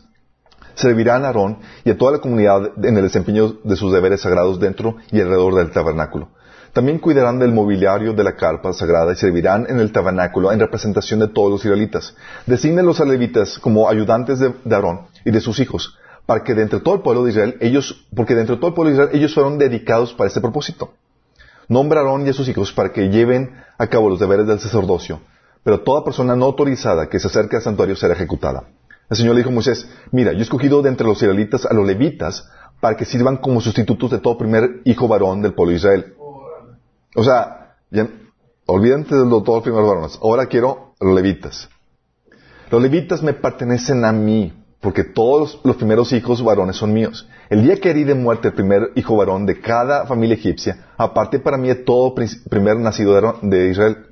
Servirán a Aarón y a toda la comunidad en el desempeño de sus deberes sagrados dentro y alrededor del tabernáculo. También cuidarán del mobiliario de la carpa sagrada y servirán en el tabernáculo en representación de todos los israelitas. Designen los levitas como ayudantes de Aarón y de sus hijos para que dentro de todo el pueblo de Israel, ellos, porque de todo el pueblo de Israel, ellos fueron dedicados para este propósito. Nombra a a sus hijos para que lleven a cabo los deberes del sacerdocio, pero toda persona no autorizada que se acerque al santuario será ejecutada. El Señor le dijo a Moisés, mira, yo he escogido de entre los israelitas a los levitas para que sirvan como sustitutos de todo primer hijo varón del pueblo de Israel. O sea, olvídate de todos los primeros varones. Ahora quiero los levitas. Los levitas me pertenecen a mí porque todos los primeros hijos varones son míos. El día que herí de muerte el primer hijo varón de cada familia egipcia, aparte para mí de todo primer nacido de Israel,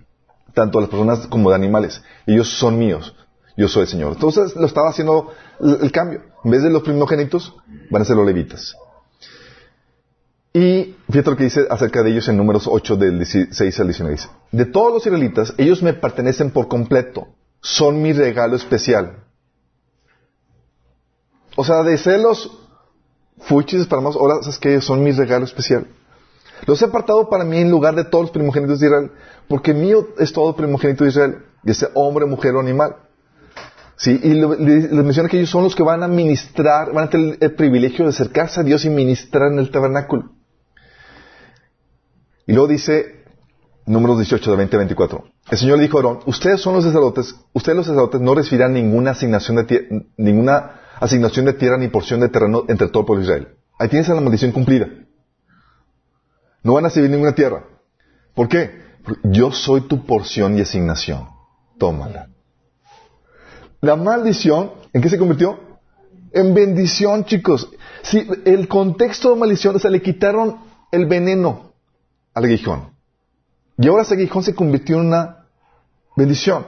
tanto las personas como de animales. Ellos son míos. Yo soy el Señor. Entonces lo estaba haciendo el, cambio. En vez de los primogénitos, van a ser los levitas. Y fíjate lo que dice acerca de ellos en números 8 del 16 al 19. Dice, de todos los israelitas, ellos me pertenecen por completo. Son mi regalo especial. O sea, de ser los fuchis para más, ahora sabes que son mi regalo especial. Los he apartado para mí en lugar de todos los primogénitos de Israel, porque mío es todo primogénito de Israel, de ese hombre, mujer o animal. Sí, y les menciona que ellos son los que van a ministrar, van a tener el privilegio de acercarse a Dios y ministrar en el tabernáculo. Y luego dice, números 18 de 20 a 24. El Señor le dijo a Aarón, ustedes son los sacerdotes, ustedes los sacerdotes no recibirán ninguna asignación de ninguna asignación de tierra ni porción de terreno entre todo el pueblo de Israel. Ahí tienes la maldición cumplida. No van a recibir ninguna tierra. ¿Por qué? Yo soy tu porción y asignación. Tómala. La maldición, ¿en qué se convirtió? En bendición, chicos. Si el contexto de maldición, o sea, le quitaron el veneno al aguijón. Y ahora ese aguijón se convirtió en una bendición.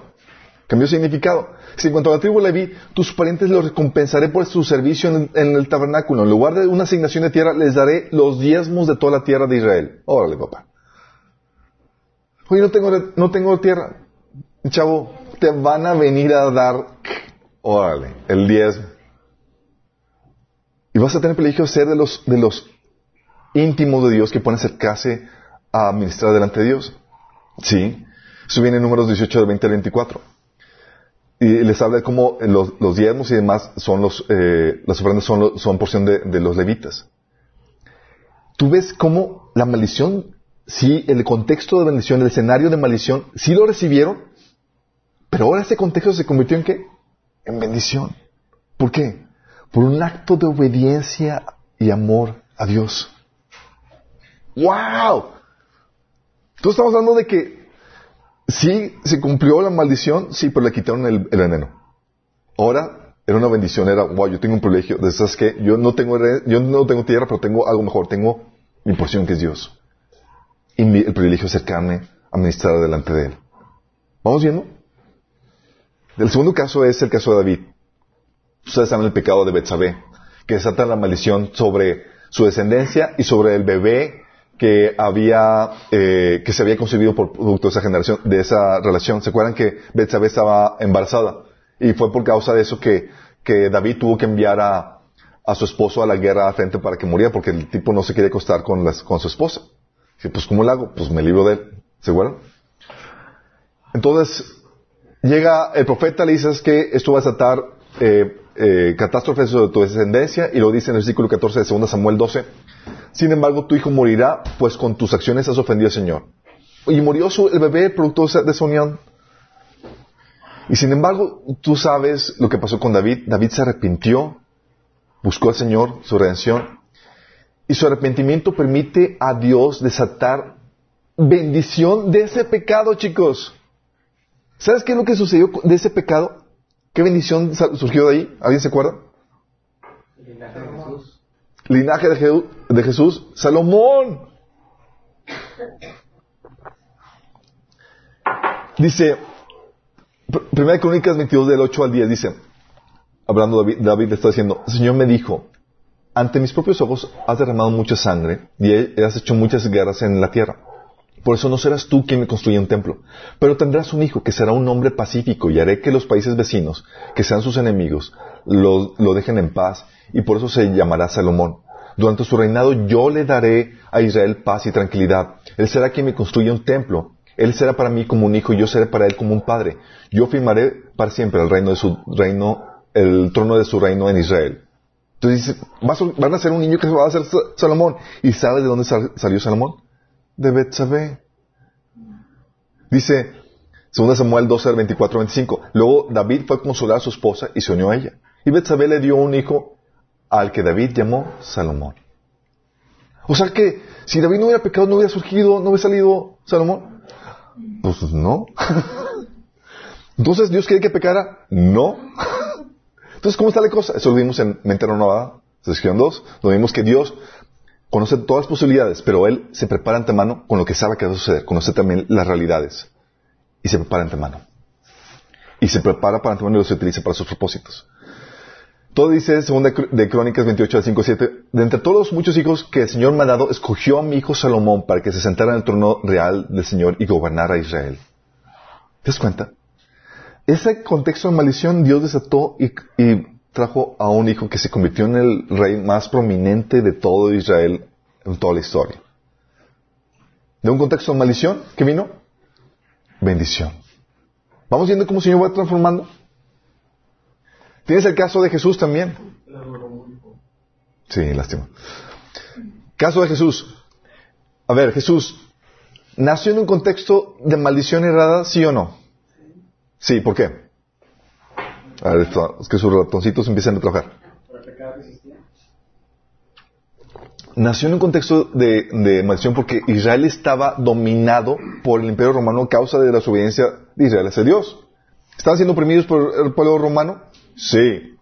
Cambió significado. Si en cuanto a la tribu Leví, tus parientes los recompensaré por su servicio en, el tabernáculo. En lugar de una asignación de tierra, les daré los diezmos de toda la tierra de Israel. Órale, papá. Oye, no tengo, no tengo tierra. Chavo, te van a venir a dar, órale, el diezmo. Y vas a tener privilegio de ser de los, de los íntimos de Dios que pueden acercarse a ministrar delante de Dios. Sí. Eso viene en números 18 de 20 al 24 y les habla de cómo los, los diezmos y demás son los, eh, las ofrendas son, son porción de, los levitas. Tú ves cómo la maldición, sí, el contexto de bendición, el escenario de maldición, sí lo recibieron, pero ahora ese contexto se convirtió en qué? En bendición. ¿Por qué? Por un acto de obediencia y amor a Dios. ¡Wow! Tú estamos hablando de que Sí, se cumplió la maldición, sí, pero le quitaron el, veneno. Ahora era una bendición, era, wow, yo tengo un privilegio, de esas que yo no tengo, yo no tengo tierra, pero tengo algo mejor, tengo mi porción que es Dios. Y el privilegio de acercarme a ministrar delante de Él. ¿Vamos viendo? El segundo caso es el caso de David. Ustedes saben el pecado de Betsabé, que desata la maldición sobre su descendencia y sobre el bebé que había eh, que se había concebido por producto de esa generación, de esa relación. ¿Se acuerdan que Betsabé estaba embarazada? Y fue por causa de eso que, que David tuvo que enviar a, a su esposo a la guerra frente para que muriera, porque el tipo no se quería acostar con, las, con su esposa. Y pues, ¿cómo lo hago? Pues me libro de él. ¿Se acuerdan? Entonces, llega el profeta, le dice que esto va a desatar eh, eh, catástrofes sobre tu descendencia, y lo dice en el versículo 14 de 2 Samuel 12. Sin embargo, tu hijo morirá, pues con tus acciones has ofendido al Señor. Y murió su, el bebé producto de esa unión. Y sin embargo, tú sabes lo que pasó con David. David se arrepintió, buscó al Señor, su redención. Y su arrepentimiento permite a Dios desatar bendición de ese pecado, chicos. ¿Sabes qué es lo que sucedió de ese pecado? ¿Qué bendición surgió de ahí? ¿Alguien se acuerda? Linaje de Jesús. Linaje de, Je de Jesús, Salomón. Dice, Primera Crónicas 22 del 8 al 10 dice, hablando David, David le está diciendo, el Señor me dijo, ante mis propios ojos has derramado mucha sangre y has hecho muchas guerras en la tierra. Por eso no serás tú quien me construya un templo, pero tendrás un hijo que será un hombre pacífico y haré que los países vecinos, que sean sus enemigos, lo, lo dejen en paz y por eso se llamará Salomón. Durante su reinado yo le daré a Israel paz y tranquilidad. Él será quien me construya un templo. Él será para mí como un hijo y yo seré para él como un padre. Yo firmaré para siempre el reino de su reino, el trono de su reino en Israel. Entonces van a ser un niño que va a ser Salomón. ¿Y sabe de dónde salió Salomón? De Betsabé. Dice, 2 Samuel 12, 24, 25. Luego David fue a consolar a su esposa y se unió a ella. Y Betsabé le dio un hijo al que David llamó Salomón. O sea que si David no hubiera pecado, no hubiera surgido, no hubiera salido Salomón. Pues no. Entonces, ¿Dios quiere que pecara? No. Entonces, ¿cómo está la cosa? Eso lo vimos en Mente Renovada, sección 2, Lo vimos que Dios conoce todas las posibilidades, pero Él se prepara antemano con lo que sabe que va a suceder. Conoce también las realidades. Y se prepara antemano. Y se prepara para antemano y los utiliza para sus propósitos. Todo dice, según de Crónicas 28 al 5, 7, de entre todos los muchos hijos que el Señor me ha dado, escogió a mi hijo Salomón para que se sentara en el trono real del Señor y gobernara a Israel. ¿Te das cuenta? ese contexto de maldición Dios desató y, trajo a un hijo que se convirtió en el rey más prominente de todo Israel en toda la historia. De un contexto de maldición, ¿qué vino? Bendición. Vamos viendo cómo el Señor va transformando. Tienes el caso de Jesús también. Sí, lástima. Caso de Jesús. A ver, Jesús, ¿nació en un contexto de maldición errada, sí o no? Sí, ¿por qué? A que sus ratoncitos empiezan a trabajar. Nació en un contexto de, maldición porque Israel estaba dominado por el imperio romano a causa de la desobediencia de Israel hacia Dios. ¿Estaban siendo oprimidos por el pueblo romano? Sí.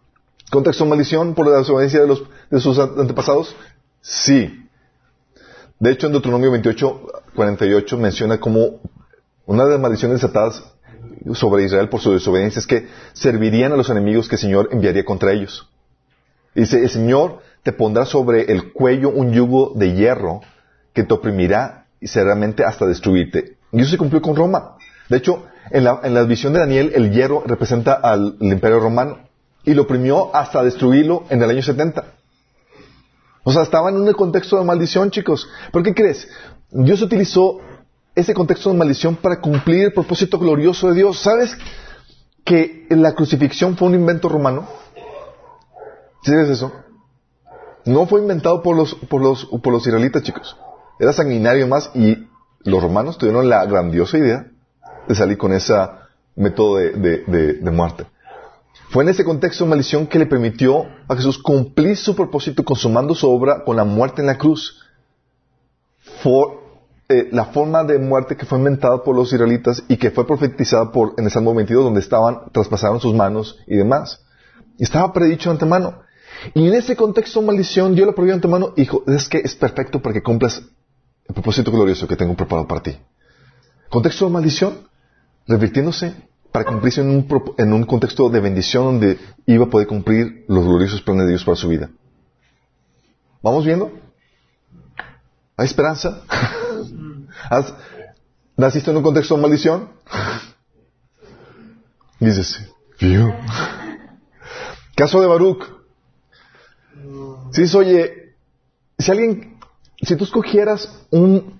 ¿Contexto de maldición por la desobediencia de, de sus antepasados? Sí. De hecho, en Deuteronomio 28, 48 menciona como una de las maldiciones desatadas sobre Israel por su desobediencia es que servirían a los enemigos que el Señor enviaría contra ellos. Dice, el Señor te pondrá sobre el cuello un yugo de hierro que te oprimirá y seriamente hasta destruirte. Y eso se cumplió con Roma. De hecho, en la, en la visión de Daniel, el hierro representa al, imperio romano y lo oprimió hasta destruirlo en el año 70. O sea, estaba en un contexto de maldición, chicos. ¿Pero qué crees? Dios utilizó ese contexto de maldición para cumplir el propósito glorioso de Dios. ¿Sabes que la crucifixión fue un invento romano? ¿Sabes eso? No fue inventado por los, por los, por los israelitas, chicos. Era sanguinario más y los romanos tuvieron la grandiosa idea de salir con ese método de, de, de, muerte. Fue en ese contexto de maldición que le permitió a Jesús cumplir su propósito consumando su obra con la muerte en la cruz. Fue eh, la forma de muerte que fue inventada por los israelitas y que fue profetizada por, en el Salmo 22, donde estaban, traspasaron sus manos y demás. Estaba predicho de antemano. Y en ese contexto maldición, Dios lo prohibió de antemano y dijo, es que es perfecto para que cumplas el propósito glorioso que tengo preparado para ti. Contexto de maldición, revirtiéndose para cumplirse en un, en un contexto de bendición donde iba a poder cumplir los gloriosos planes de Dios para su vida. ¿Vamos viendo? ¿Hay esperanza? ¿Naciste en un contexto de maldición? Dices, vio. Caso de Baruch. Si dices, oye, si alguien, si tú escogieras un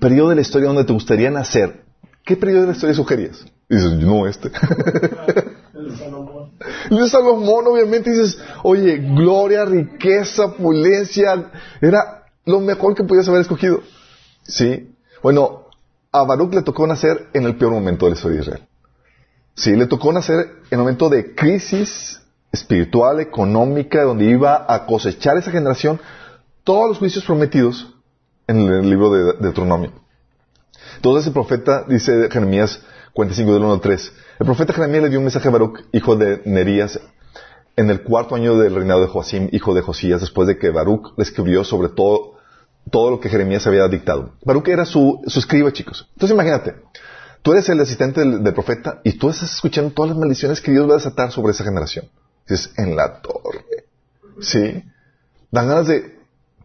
periodo de la historia donde te gustaría nacer, ¿qué periodo de la historia sugerías? dices, no, este. El Salomón. El Salomón, obviamente, dices, oye, gloria, riqueza, opulencia, era lo mejor que podías haber escogido. ¿Sí? Bueno, a Baruch le tocó nacer en el peor momento de la historia de Israel. Sí, le tocó nacer en un momento de crisis espiritual, económica, donde iba a cosechar esa generación todos los juicios prometidos en el libro de Deuteronomio. Entonces el profeta, dice Jeremías 45 del 1 al 3, el profeta Jeremías le dio un mensaje a Baruch, hijo de Nerías, en el cuarto año del reinado de Joacim, hijo de Josías, después de que Baruch le escribió sobre todo, todo lo que Jeremías había dictado. Baruch era su, su escriba, chicos. Entonces imagínate, Tú eres el asistente del, profeta y tú estás escuchando todas las maldiciones que Dios va a desatar sobre esa generación. Dices, en la torre. ¿Sí? Dan ganas de,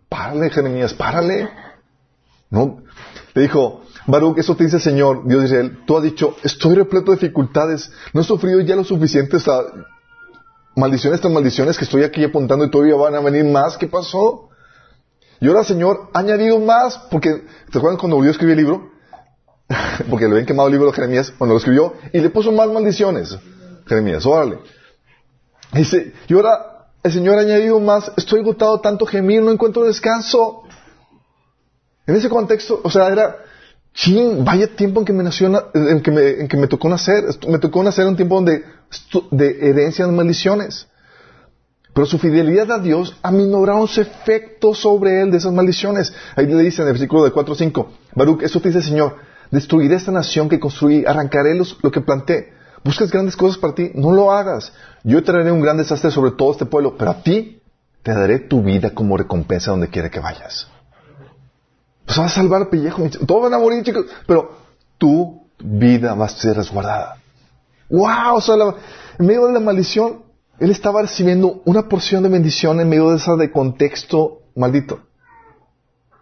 párale, Jeremías, párale. ¿No? Le dijo, Baruch, eso te dice el Señor, Dios de Israel. Tú has dicho, estoy repleto de dificultades. No he sufrido ya lo suficiente a maldiciones tras maldiciones que estoy aquí apuntando y todavía van a venir más. ¿Qué pasó? Y ahora, Señor, ha añadido más, porque, ¿te acuerdan cuando volvió a escribir el libro? porque le habían quemado el libro de Jeremías cuando lo escribió, y le puso más maldiciones. Jeremías, órale. Dice, y ahora el Señor ha añadido más, estoy agotado tanto gemir, no encuentro descanso. En ese contexto, o sea, era, ching, vaya tiempo en que me nació, en que me, en que me tocó nacer, me tocó nacer un tiempo donde, de herencia de maldiciones. Pero su fidelidad a Dios aminoraron su efecto sobre él de esas maldiciones. Ahí le dice en el versículo de 4 o 5, Baruch, eso te dice el Señor, Destruiré esta nación que construí, arrancaré lo que planté. Buscas grandes cosas para ti, no lo hagas. Yo traeré un gran desastre sobre todo este pueblo, pero a ti te daré tu vida como recompensa donde quiera que vayas. Pues vas a salvar el pellejo, todos van a morir, chicos, pero tu vida va a ser resguardada. ¡Wow! O sea, en medio de la maldición, él estaba recibiendo una porción de bendición en medio de esa de contexto maldito.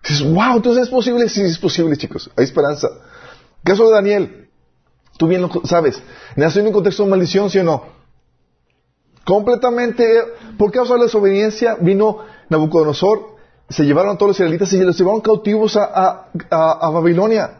Dices, wow, entonces es posible, sí es posible, chicos, hay esperanza. Caso de Daniel. Tú bien lo sabes. Nació en un contexto de maldición, ¿sí o no? Completamente, por causa de la desobediencia, vino Nabucodonosor, se llevaron a todos los israelitas y los llevaron cautivos a, Babilonia.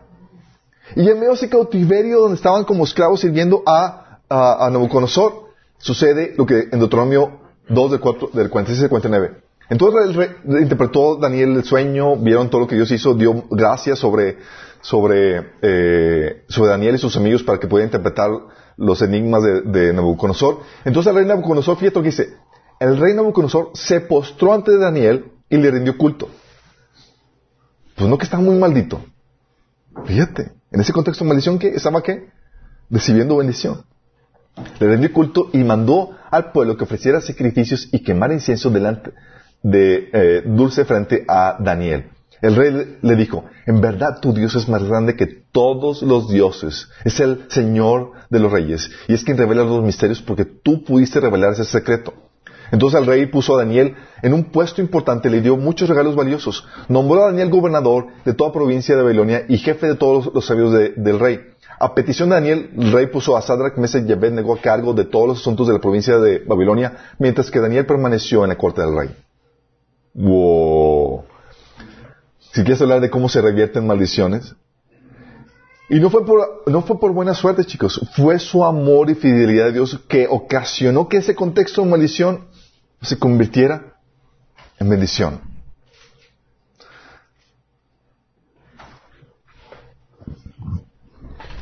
Y en medio de ese cautiverio donde estaban como esclavos sirviendo a, Nabucodonosor, sucede lo que en Deuteronomio 2 del, 4, del 46 al 49. Entonces interpretó Daniel el sueño, vieron todo lo que Dios hizo, dio gracias sobre sobre, eh, sobre Daniel y sus amigos para que pudieran interpretar los enigmas de, Nabucodonosor. Entonces el rey Nabucodonosor, fíjate lo que dice, el rey Nabucodonosor se postró ante Daniel y le rindió culto. Pues no que estaba muy maldito. Fíjate, en ese contexto de maldición, ¿qué? ¿Estaba qué? Recibiendo bendición. Le rindió culto y mandó al pueblo que ofreciera sacrificios y quemara incienso delante de eh, dulce frente a Daniel. El rey le dijo, en verdad tu Dios es más grande que todos los dioses, es el Señor de los reyes, y es quien revela los misterios porque tú pudiste revelar ese secreto. Entonces el rey puso a Daniel en un puesto importante, le dio muchos regalos valiosos, nombró a Daniel gobernador de toda provincia de Babilonia y jefe de todos los sabios del rey. A petición de Daniel, el rey puso a Sadrach, Mesach y Abednego a cargo de todos los asuntos de la provincia de Babilonia, mientras que Daniel permaneció en la corte del rey. Wow. Si quieres hablar de cómo se revierten maldiciones. Y no fue, por, no fue por buena suerte, chicos. Fue su amor y fidelidad a Dios que ocasionó que ese contexto de maldición se convirtiera en bendición.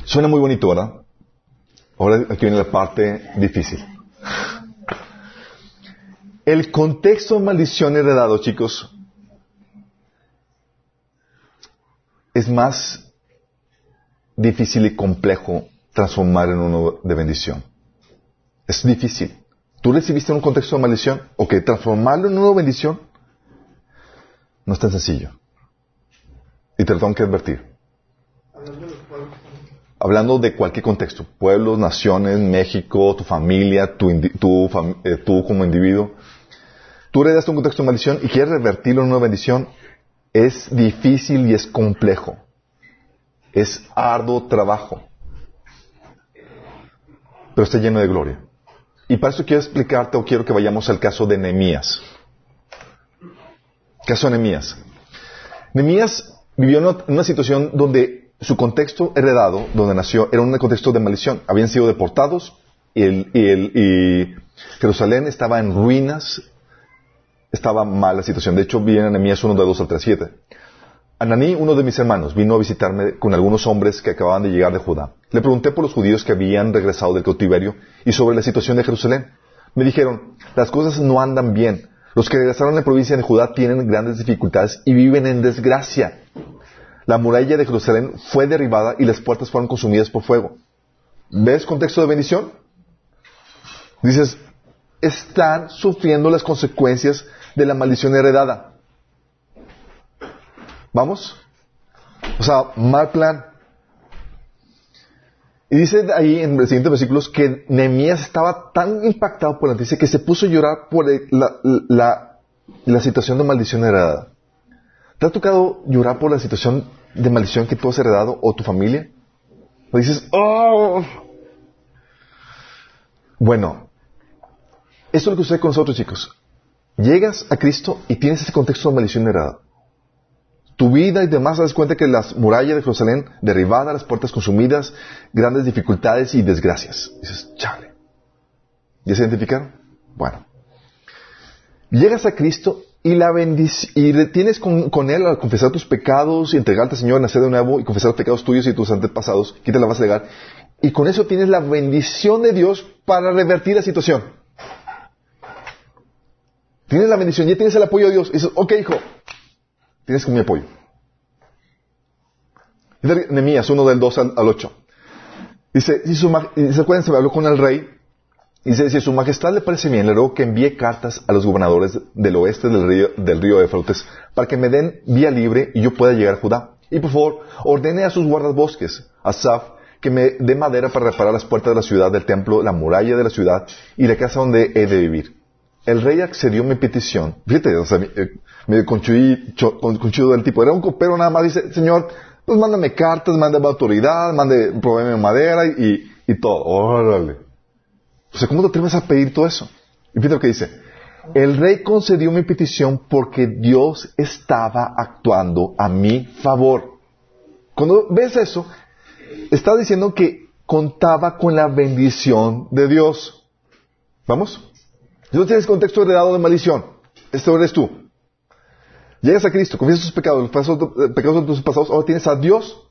Suena muy bonito, ¿verdad? Ahora aquí viene la parte difícil. El contexto de maldición heredado, chicos, es más difícil y complejo transformar en uno de bendición. Es difícil. tú recibiste un contexto de maldición, o que transformarlo en una bendición, no es tan sencillo. Y te lo tengo que advertir. Hablando de cualquier contexto, pueblos, naciones, México, tu familia, tu, tu eh, tú como individuo, tú heredaste un contexto de maldición y quieres revertirlo en una bendición, es difícil y es complejo. Es arduo trabajo. Pero está lleno de gloria. Y para eso quiero explicarte o quiero que vayamos al caso de Nehemías. Caso de Nehemías. Nehemías vivió en una situación donde su contexto heredado, donde nació, era un contexto de maldición. Habían sido deportados y, Jerusalén estaba en ruinas, estaba mal la situación. De hecho, viene Nehemías 1 de 2 al 3, 7. Ananí, uno de mis hermanos, vino a visitarme con algunos hombres que acababan de llegar de Judá. Le pregunté por los judíos que habían regresado del cautiverio y sobre la situación de Jerusalén. Me dijeron, las cosas no andan bien. Los que regresaron a la provincia de Judá tienen grandes dificultades y viven en desgracia. La muralla de Jerusalén fue derribada y las puertas fueron consumidas por fuego. ¿Ves contexto de bendición? Dices, están sufriendo las consecuencias de la maldición heredada. ¿Vamos? O sea, mal plan. Y dice ahí en los siguientes versículos que Nehemías estaba tan impactado por la noticia que se puso a llorar por la- la situación de maldición heredada. ¿Te ha tocado llorar por la situación de maldición que tú has heredado o tu familia? O dices, oh. Bueno, esto es lo que sucede con nosotros, chicos. Llegas a Cristo y tienes ese contexto de maldición heredada. Tu vida y demás, das cuenta que las murallas de Jerusalén derribadas, las puertas consumidas, grandes dificultades y desgracias. Dices, chale. ¿Ya se identificaron? Bueno. Llegas a Cristo y la y tienes con, con Él al confesar tus pecados y entregarte al Señor, nacer de nuevo y confesar los pecados tuyos y tus antepasados, quita la base legal. Y con eso tienes la bendición de Dios para revertir la situación. Tienes la bendición, ya tienes el apoyo de Dios. Y dices, ok, hijo, tienes mi apoyo. Nehemías 1 del 2 al, al 8. Dice, si su, y habló con el rey. Dice, si su majestad le parece bien, le ruego que envíe cartas a los gobernadores del oeste del río, del río para que me den vía libre y yo pueda llegar a Judá. Y por favor, ordene a sus guardabosques, a Saf, que me dé madera para reparar las puertas de la ciudad, del templo, la muralla de la ciudad y la casa donde he de vivir. El rey accedió a mi petición. Fíjate, o sea, eh, medio conchudo del tipo. Era un copero nada más. Dice, señor, pues mándame cartas, mándame autoridad, mande, proveeme madera y, y todo. Órale. O sea, ¿cómo te atreves a pedir todo eso? Y fíjate lo que dice. El rey concedió mi petición porque Dios estaba actuando a mi favor. Cuando ves eso, está diciendo que contaba con la bendición de Dios. ¿Vamos? Si no tienes contexto heredado de maldición, este eres tú. Llegas a Cristo, confiesas tus pecados, los eh, pecados de tus pasados, ahora tienes a Dios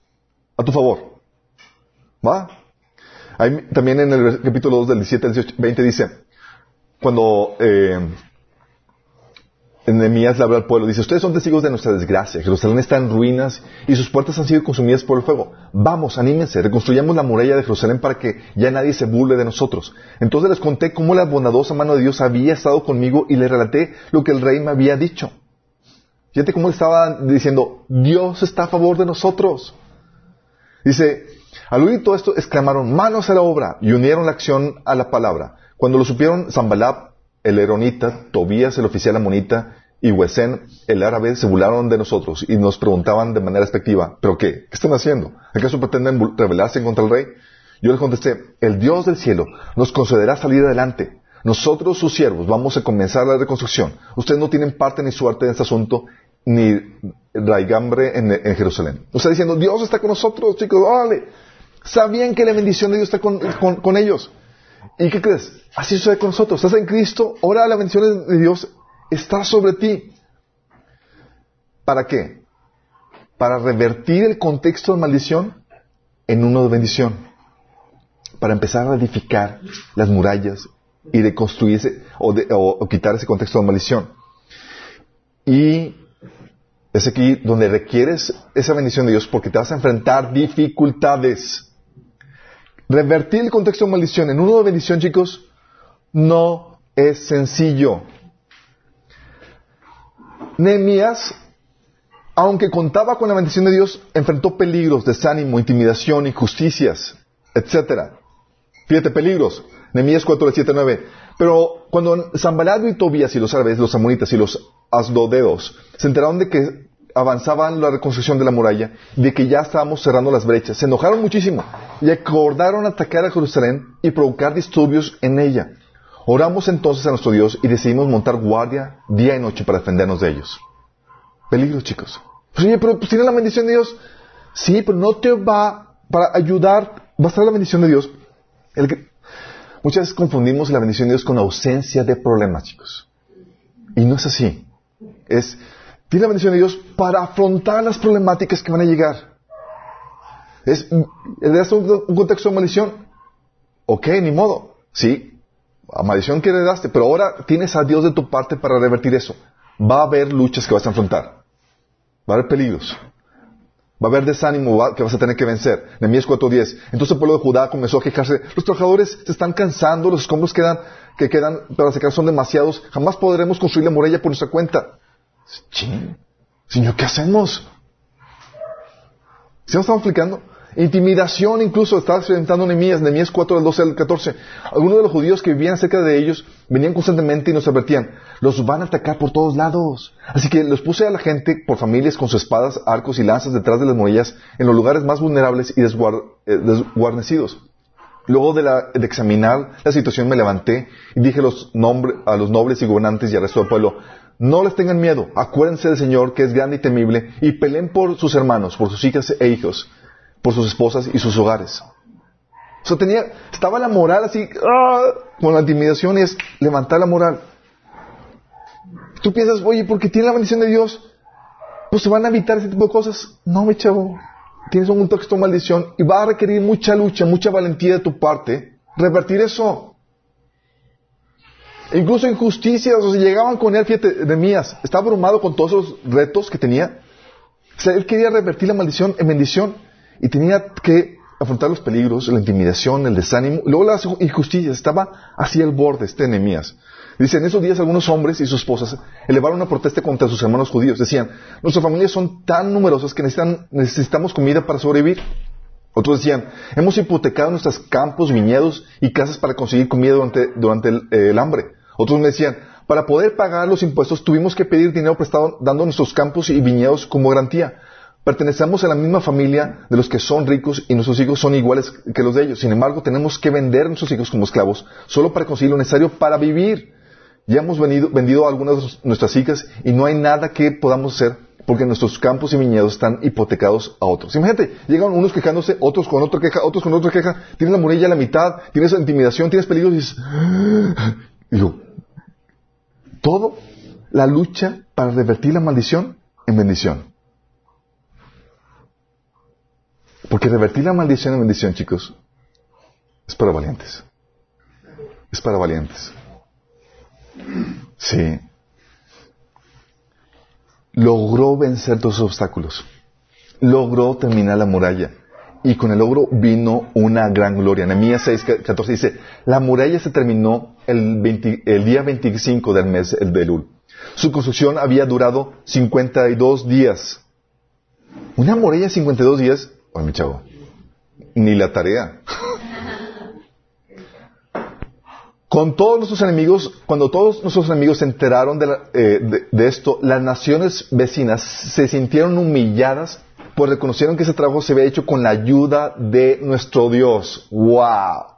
a tu favor. ¿Va? También en el capítulo 2 del 17 al 18, 20 dice, cuando eh, le habla al pueblo, dice, ustedes son testigos de nuestra desgracia, Jerusalén está en ruinas y sus puertas han sido consumidas por el fuego. Vamos, anímense, reconstruyamos la muralla de Jerusalén para que ya nadie se burle de nosotros. Entonces les conté cómo la bondadosa mano de Dios había estado conmigo y les relaté lo que el rey me había dicho. Fíjate cómo estaba diciendo, Dios está a favor de nosotros. Dice, al oír todo esto, exclamaron, manos a la obra, y unieron la acción a la palabra. Cuando lo supieron, Zambalab, el eronita, Tobías, el oficial amonita, y Huesén, el árabe, se burlaron de nosotros y nos preguntaban de manera expectiva, ¿pero qué? ¿Qué están haciendo? ¿Acaso pretenden rebelarse contra el rey? Yo les contesté, el Dios del cielo nos concederá salir adelante. Nosotros, sus siervos, vamos a comenzar la reconstrucción. Ustedes no tienen parte ni suerte en este asunto, ni raigambre en, Jerusalén. O diciendo, Dios está con nosotros, chicos, órale. Sabían que la bendición de Dios está con, con- ellos. ¿Y qué crees? Así sucede con nosotros. Estás en Cristo, ahora la bendición de Dios está sobre ti. ¿Para qué? Para revertir el contexto de maldición en uno de bendición. Para empezar a edificar las murallas y reconstruirse o, de- o- o quitar ese contexto de maldición. Y es aquí donde requieres esa bendición de Dios porque te vas a enfrentar dificultades. Revertir el contexto de maldición en uno de bendición, chicos, no es sencillo. Nehemías, aunque contaba con la bendición de Dios, enfrentó peligros, desánimo, intimidación, injusticias, etc. Fíjate, peligros. Nehemías 4, 7, 9. Pero cuando Zambalado y Tobías y los árabes, los amonitas y los asdodeos se enteraron de que avanzaban la reconstrucción de la muralla, de que ya estábamos cerrando las brechas, se enojaron muchísimo y acordaron atacar a Jerusalén y provocar disturbios en ella. Oramos entonces a nuestro Dios y decidimos montar guardia día y noche para defendernos de ellos. Peligro, chicos. Pues, oye, pero pues tiene la bendición de Dios. Sí, pero no te va para ayudar. Va a estar la bendición de Dios. muchas veces confundimos la bendición de Dios con ausencia de problemas, chicos. Y no es así. Es, tiene la bendición de Dios para afrontar las problemáticas que van a llegar. ¿Es, ¿Es un, un contexto de maldición? Ok, ni modo. Sí, a maldición que heredaste, pero ahora tienes a Dios de tu parte para revertir eso. Va a haber luchas que vas a enfrentar. Va a haber peligros. Va a haber desánimo que vas a tener que vencer. Nehemías 4.10. Entonces el pueblo de Judá comenzó a quejarse. Los trabajadores se están cansando, los escombros quedan, que quedan para secar son demasiados. Jamás podremos construir la muralla por nuestra cuenta. Señor, ¿qué hacemos? ¿Se nos estamos explicando? Intimidación incluso estaba experimentando Nehemías, Nehemías 4 del 12 al 14. Algunos de los judíos que vivían cerca de ellos venían constantemente y nos advertían, los van a atacar por todos lados. Así que los puse a la gente por familias con sus espadas, arcos y lanzas detrás de las murallas en los lugares más vulnerables y eh, desguarnecidos. Luego de, examinar la situación me levanté y dije los, a los nobles y gobernantes y al resto del pueblo, no les tengan miedo, acuérdense del Señor que es grande y temible y peleen por sus hermanos, por sus hijas e hijos por sus esposas y sus hogares. O sea, tenía, estaba la moral así, ¡ah! con la intimidación es levantar la moral. Tú piensas, oye, porque tiene la bendición de Dios, pues se van a evitar ese tipo de cosas. No, mi chavo, tienes un texto de maldición y va a requerir mucha lucha, mucha valentía de tu parte revertir eso. Incluso injusticias, o sea, llegaban con él, fíjate, de mías, estaba abrumado con todos los retos que tenía. O sea, él quería revertir la maldición en bendición y tenía que afrontar los peligros, la intimidación, el desánimo, luego las injusticias. Estaba así al borde este enemías. Dice, en esos días algunos hombres y sus esposas elevaron una protesta contra sus hermanos judíos. Decían, nuestras familias son tan numerosas que necesitamos comida para sobrevivir. Otros decían, hemos hipotecado nuestros campos, viñedos y casas para conseguir comida durante, el, hambre. Otros me decían, para poder pagar los impuestos tuvimos que pedir dinero prestado dando nuestros campos y viñedos como garantía. Pertenecemos a la misma familia de los que son ricos y nuestros hijos son iguales que los de ellos. Sin embargo, tenemos que vender a nuestros hijos como esclavos solo para conseguir lo necesario para vivir. Ya hemos vendido a algunas de nuestras hijas y no hay nada que podamos hacer porque nuestros campos y viñedos están hipotecados a otros. Imagínate, llegan unos quejándose, otros con otra queja, otros con otra queja, tienes la muralla a la mitad, tienes intimidación, tienes peligros y dices, ah". digo, todo la lucha para revertir la maldición en bendición. Porque revertir la maldición en bendición, chicos, es para valientes. Es para valientes. Sí. Logró vencer todos los obstáculos. Logró terminar la muralla. Y con el logro vino una gran gloria. Nehemías 6, 14 dice, la muralla se terminó el, día 25 del mes, el Belul. Su construcción había durado 52 días. Una muralla 52 días mi chavo. Ni la tarea. Con todos nuestros enemigos, cuando todos nuestros enemigos se enteraron eh, de, esto, las naciones vecinas se sintieron humilladas, pues reconocieron que ese trabajo se había hecho con la ayuda de nuestro Dios. ¡Wow!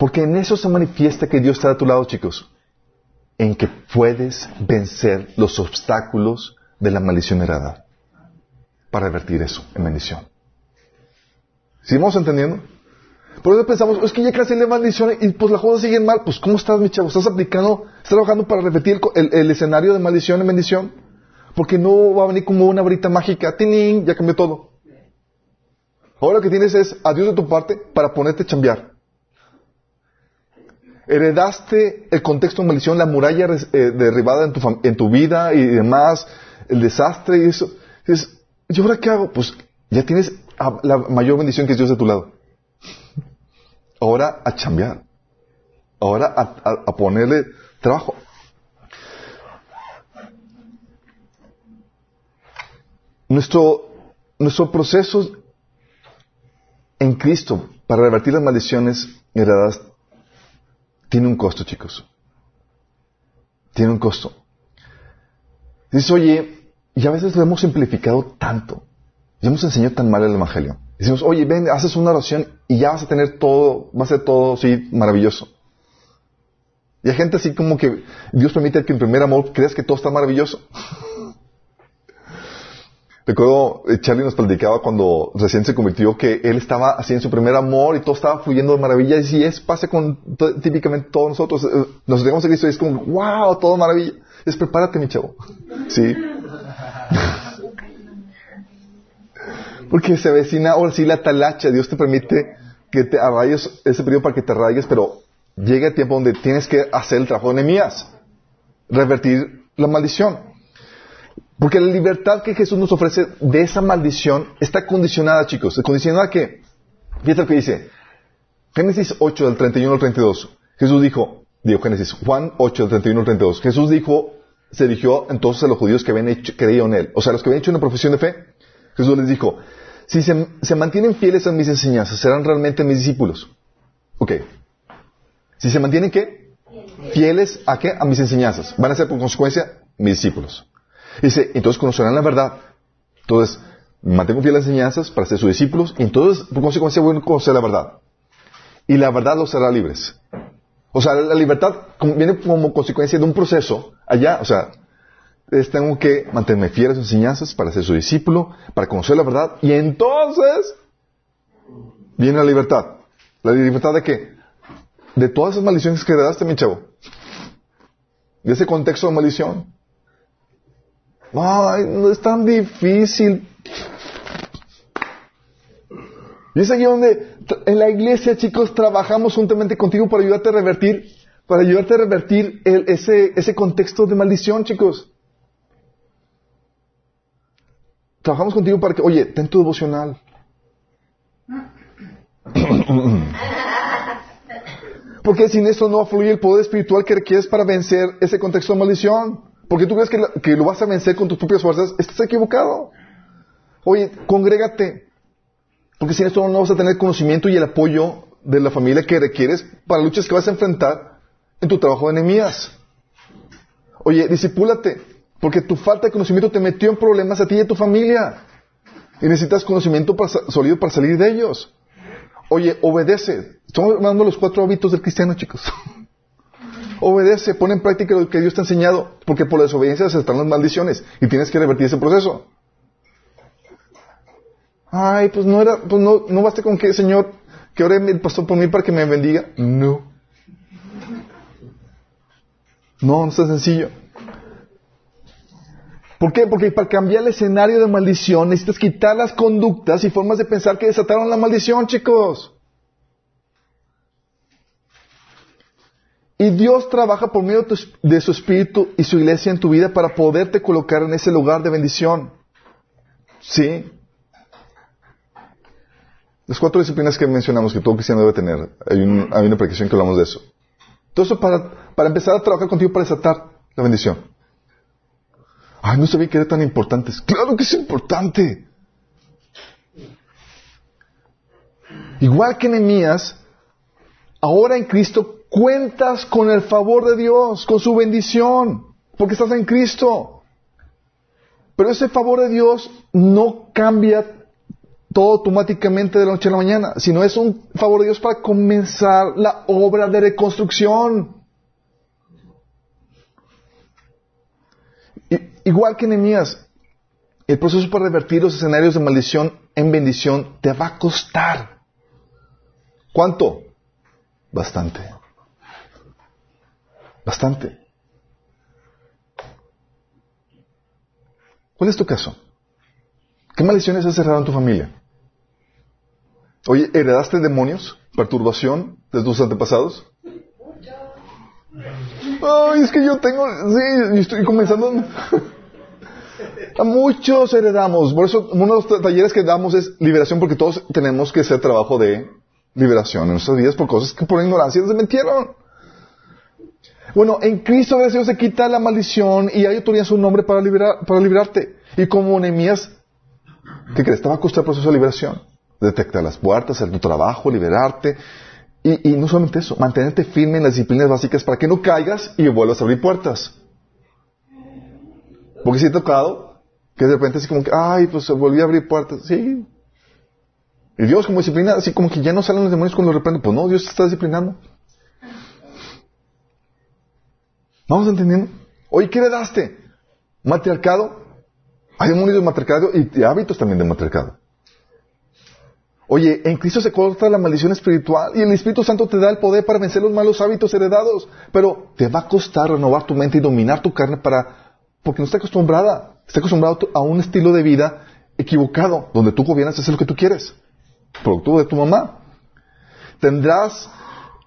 Porque en eso se manifiesta que Dios está a tu lado, chicos. En que puedes vencer los obstáculos de la maldición heredada para revertir eso en bendición. ¿Sí entendiendo? Por eso pensamos, es que ya casi le maldición y pues las cosas siguen mal. Pues ¿cómo estás, mi chavo? ¿Estás aplicando, estás trabajando para repetir el, escenario de maldición en bendición? Porque no va a venir como una varita mágica, ¡tinín! ya cambió todo. Ahora lo que tienes es a Dios de tu parte para ponerte a chambear. Heredaste el contexto de maldición, la muralla eh, derribada en tu, en tu vida y demás, el desastre y eso. Es, ¿Y ahora qué hago? Pues ya tienes la mayor bendición que es Dios de tu lado. Ahora a chambear. ahora a, ponerle trabajo. Nuestro, nuestro proceso en Cristo para revertir las maldiciones heredadas tiene un costo, chicos. Tiene un costo. Dices, oye, y a veces lo hemos simplificado tanto. Ya hemos enseñado tan mal el Evangelio. Decimos, oye, ven, haces una oración y ya vas a tener todo, va a ser todo, sí, maravilloso. Y hay gente así como que Dios permite que en primer amor creas que todo está maravilloso. Recuerdo, eh, Charlie nos platicaba cuando recién se convirtió que él estaba así en su primer amor y todo estaba fluyendo de maravilla. Y si es, pasa con típicamente todos nosotros. Eh, nos entregamos a Cristo y es como, wow, todo maravilla. Es prepárate, mi chavo. Sí. Porque se avecina ahora sí la talacha. Dios te permite que te arrayes ese periodo para que te arraiges, pero llega el tiempo donde tienes que hacer el trabajo de Nehemías. Revertir la maldición. Porque la libertad que Jesús nos ofrece de esa maldición está condicionada, chicos. ¿Condicionada a qué? Fíjate lo que dice. Génesis 8, del 31 al 32. Jesús dijo, digo Génesis, Juan 8, del 31 al 32. Jesús dijo, se dirigió entonces a los judíos que habían hecho, creído en él. O sea, los que habían hecho una profesión de fe. Jesús les dijo, si se, mantienen fieles a mis enseñanzas, serán realmente mis discípulos. Ok. Si se mantienen qué? Fieles a qué? A mis enseñanzas. Van a ser por consecuencia mis discípulos. Dice, entonces conocerán la verdad. Entonces, mantengo fieles a las enseñanzas para ser sus discípulos y entonces, por consecuencia, a conocer la verdad. Y la verdad los hará libres. O sea, la libertad viene como consecuencia de un proceso allá, o sea, tengo que mantenerme fiel a sus enseñanzas para ser su discípulo, para conocer la verdad, y entonces viene la libertad. ¿La libertad de qué? De todas esas maldiciones que heredaste, mi chavo. De ese contexto de maldición. Ay, no es tan difícil. Y es aquí donde en la iglesia, chicos, trabajamos juntamente contigo para ayudarte a revertir, para ayudarte a revertir ese, ese contexto de maldición, chicos. Trabajamos contigo para que, oye, ten tu devocional. Porque sin eso no fluye el poder espiritual que requieres para vencer ese contexto de maldición. Porque tú crees que, lo vas a vencer con tus propias fuerzas, estás equivocado. Oye, congrégate. Porque sin esto no vas a tener conocimiento y el apoyo de la familia que requieres para luchas que vas a enfrentar en tu trabajo de enemías. Oye, disipúlate. Porque tu falta de conocimiento te metió en problemas a ti y a tu familia. Y necesitas conocimiento sólido para salir de ellos. Oye, obedece. Estamos hablando de los cuatro hábitos del cristiano, chicos. obedece, pone en práctica lo que Dios te ha enseñado, porque por la desobediencia se están las maldiciones y tienes que revertir ese proceso. Ay, pues no era, pues no, no basta con que, Señor, que ore el pastor por mí para que me bendiga. No. No, no es tan sencillo. ¿Por qué? Porque para cambiar el escenario de maldición necesitas quitar las conductas y formas de pensar que desataron la maldición, chicos. Y Dios trabaja por medio de su espíritu y su iglesia en tu vida para poderte colocar en ese lugar de bendición. ¿Sí? Las cuatro disciplinas que mencionamos que todo cristiano debe tener. Hay, una predicación que hablamos de eso. Todo eso para, para empezar a trabajar contigo para desatar la bendición. Ay, no sabía que era tan importante. Claro que es importante. Igual que Nehemías, ahora en Cristo cuentas con el favor de Dios, con su bendición, porque estás en Cristo. Pero ese favor de Dios no cambia todo automáticamente de la noche a la mañana, sino es un favor de Dios para comenzar la obra de reconstrucción. Igual que Nehemías, el proceso para revertir los escenarios de maldición en bendición te va a costar. ¿Cuánto? Bastante. Bastante. ¿Cuál es tu caso? ¿Qué maldiciones has cerrado en tu familia? Oye, ¿heredaste demonios? ¿Perturbación de tus antepasados? Ay, es que yo tengo, sí, estoy comenzando. A muchos heredamos. Por eso uno de los talleres que damos es liberación, porque todos tenemos que hacer trabajo de liberación en nuestras vidas por cosas que por ignorancia nos metieron. Bueno, en Cristo gracias se quita la maldición y hay autoridad en su nombre para, liberar, para liberarte. Y como Nehemías, ¿qué crees? Va a costar el proceso de liberación. Detectar las puertas, hacer tu trabajo, liberarte. Y, y no solamente eso, mantenerte firme en las disciplinas básicas para que no caigas y vuelvas a abrir puertas. Porque si he tocado que de repente así como que, ay, pues volví a abrir puertas. Sí. Y Dios como disciplina, así como que ya no salen los demonios cuando reprende. Pues no, Dios te está disciplinando. ¿Vamos entendiendo? Oye, ¿qué le daste? Matriarcado. Hay demonios de matriarcado y hábitos también de matriarcado. Oye, en Cristo se corta la maldición espiritual y el Espíritu Santo te da el poder para vencer los malos hábitos heredados. Pero te va a costar renovar tu mente y dominar tu carne para, porque no está acostumbrada, está acostumbrado a un estilo de vida equivocado, donde tú gobiernas y haces lo que tú quieres. Producto de tu mamá. Tendrás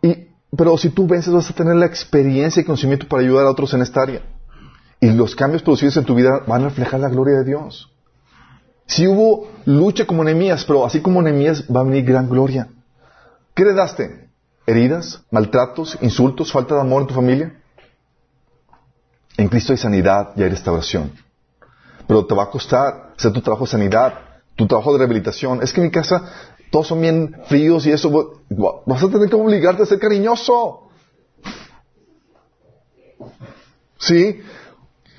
y pero si tú vences vas a tener la experiencia y conocimiento para ayudar a otros en esta área. Y los cambios producidos en tu vida van a reflejar la gloria de Dios. Si hubo lucha como Nehemías, pero así como Nehemías va a venir gran gloria. ¿Qué le daste? ¿Heridas? ¿Maltratos? ¿Insultos? ¿Falta de amor en tu familia? En Cristo hay sanidad y hay restauración. Pero te va a costar hacer tu trabajo de sanidad, tu trabajo de rehabilitación. Es que en mi casa todos son bien fríos y eso, vas a tener que obligarte a ser cariñoso. ¿Sí?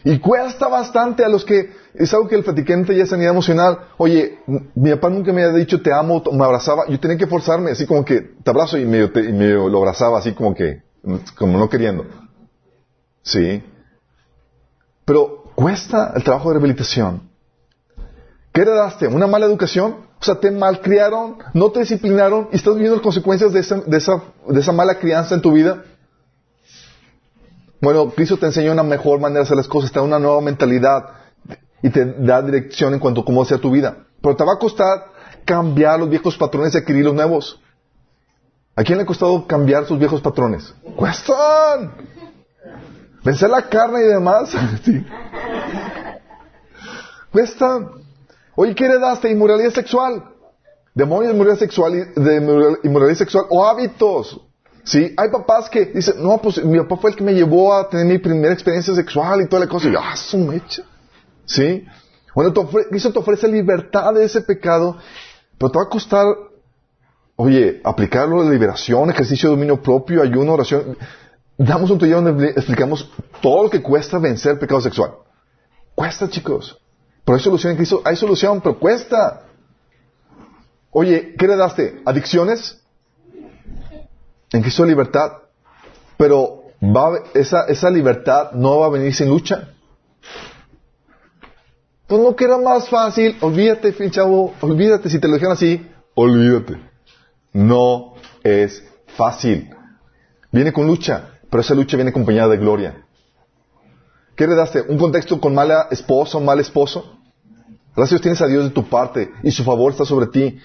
Y cuesta bastante a los que, es algo que el platicante ya es sanidad emocional. Oye, mi papá nunca me había dicho te amo, me abrazaba. Yo tenía que forzarme, así como que te abrazo y medio lo abrazaba, así como que, como no queriendo. ¿Sí? Pero cuesta el trabajo de rehabilitación. ¿Qué heredaste? ¿Una mala educación? O sea, te malcriaron, no te disciplinaron y estás viviendo las consecuencias de esa, de esa, de esa mala crianza en tu vida. Bueno, Cristo te enseña una mejor manera de hacer las cosas, te da una nueva mentalidad y te da dirección en cuanto a cómo sea tu vida. Pero te va a costar cambiar los viejos patrones y adquirir los nuevos. ¿A quién le ha costado cambiar sus viejos patrones? ¡Cuestan! Vencer la carne y demás. sí. Cuestan. Oye, ¿qué heredaste? Inmoralidad sexual. Demonios de inmoralidad sexual, de inmoralidad sexual o hábitos. ¿Sí? Hay papás que dicen, no, pues mi papá fue el que me llevó a tener mi primera experiencia sexual y toda la cosa. Y yo, ah, su mecha. ¿Sí? Bueno, Cristo te ofrece libertad de ese pecado, pero te va a costar, oye, aplicarlo de liberación, ejercicio de dominio propio, ayuno, oración. Damos un taller donde explicamos todo lo que cuesta vencer el pecado sexual. Cuesta, chicos. Pero hay solución en Cristo, hay solución, pero cuesta. Oye, ¿qué le daste? ¿Adicciones? En Cristo hay libertad. Pero va, esa, esa libertad no va a venir sin lucha. Pues no que era más fácil, olvídate, fin chavo, olvídate, si te lo dijeron así, olvídate. No es fácil. Viene con lucha, pero esa lucha viene acompañada de gloria. ¿Qué heredaste? ¿Un contexto con mala esposa mal esposo? Gracias tienes a Dios de tu parte y su favor está sobre ti.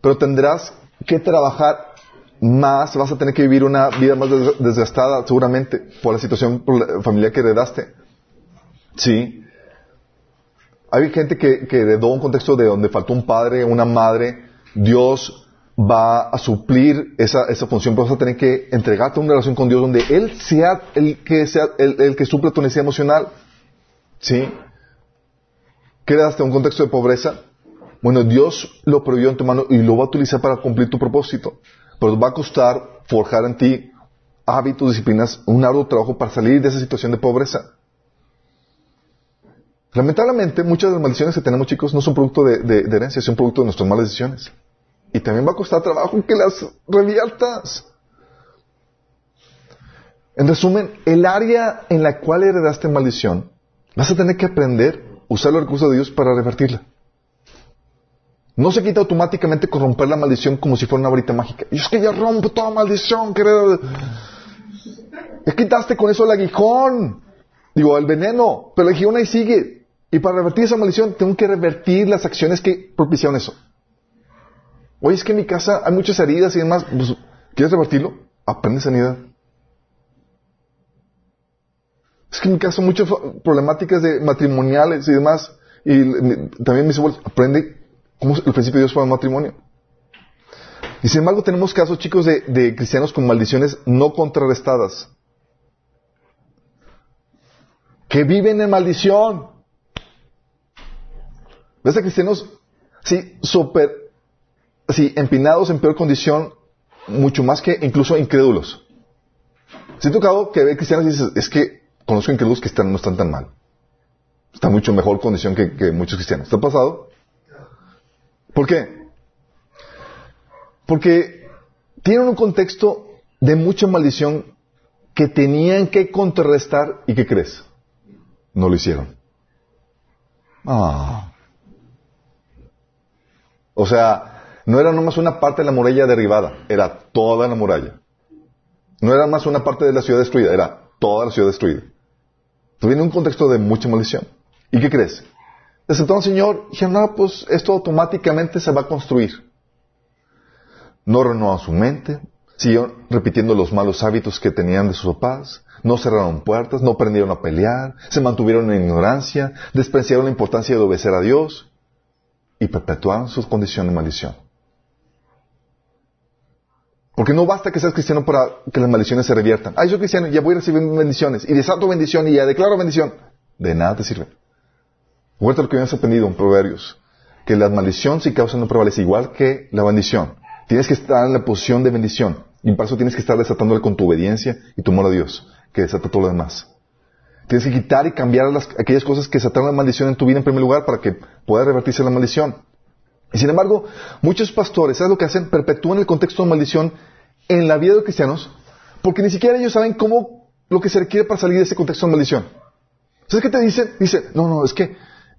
Pero tendrás que trabajar más, vas a tener que vivir una vida más desgastada seguramente por la situación familiar que heredaste. Sí. Hay gente que heredó un contexto de donde faltó un padre, una madre. Dios va a suplir esa, esa función, pero vas a tener que entregarte una relación con Dios donde Él sea el que sea el, el que suple tu necesidad emocional. ¿Sí? ¿Quedaste un contexto de pobreza? Bueno, Dios lo prohibió en tu mano y lo va a utilizar para cumplir tu propósito. Pero va a costar forjar en ti hábitos, disciplinas, un arduo trabajo para salir de esa situación de pobreza. Lamentablemente, muchas de las maldiciones que tenemos, chicos, no son producto de, de herencia, son producto de nuestras malas decisiones. Y también va a costar trabajo que las reviertas. En resumen, el área en la cual heredaste maldición, vas a tener que aprender a usar los recursos de Dios para revertirla. No se quita automáticamente con romper la maldición como si fuera una varita mágica. Y es que ya rompo toda maldición, querido. Ya quitaste con eso el aguijón. Digo, el veneno. Pero el aguijón ahí sigue. Y para revertir esa maldición, tengo que revertir las acciones que propiciaron eso. Oye, es que en mi casa hay muchas heridas y demás. Pues, ¿Quieres revertirlo? Aprende sanidad. Es que en mi casa muchas problemáticas de matrimoniales y demás. Y también mis abuelos aprende cómo el principio de Dios fue el matrimonio. Y sin embargo tenemos casos, chicos, de, de cristianos con maldiciones no contrarrestadas. que viven en maldición. ¿Ves a cristianos, sí, súper, sí, empinados en peor condición, mucho más que incluso incrédulos? Si tocado que ve cristianos y dices, es que conozco incrédulos que están, no están tan mal. Están mucho mejor condición que, que muchos cristianos. ¿Te ha pasado? ¿Por qué? Porque tienen un contexto de mucha maldición que tenían que contrarrestar y ¿qué crees? No lo hicieron. Ah. O sea, no era nomás una parte de la muralla derribada, era toda la muralla. No era más una parte de la ciudad destruida, era toda la ciudad destruida. Viene un contexto de mucha maldición. ¿Y qué crees? Aceptaron al Señor y dijeron, no, pues esto automáticamente se va a construir. No renovaron su mente, siguieron repitiendo los malos hábitos que tenían de sus papás, no cerraron puertas, no aprendieron a pelear, se mantuvieron en ignorancia, despreciaron la importancia de obedecer a Dios y perpetuaron su condición de maldición. Porque no basta que seas cristiano para que las maldiciones se reviertan. Ah, yo soy cristiano, ya voy a recibir bendiciones. Y desato bendición y ya declaro bendición. De nada te sirve. Vuelta lo que habíamos aprendido en Proverbios. Que la maldición si causa no prevalece igual que la bendición. Tienes que estar en la posición de bendición. Y para eso tienes que estar desatándole con tu obediencia y tu amor a Dios, que desata todo lo demás. Tienes que quitar y cambiar las, aquellas cosas que desataron la maldición en tu vida en primer lugar para que pueda revertirse la maldición. Y sin embargo, muchos pastores, ¿sabes lo que hacen? Perpetúan el contexto de maldición en la vida de los cristianos porque ni siquiera ellos saben cómo lo que se requiere para salir de ese contexto de maldición. ¿Sabes qué te dicen? Dice, no, no, es que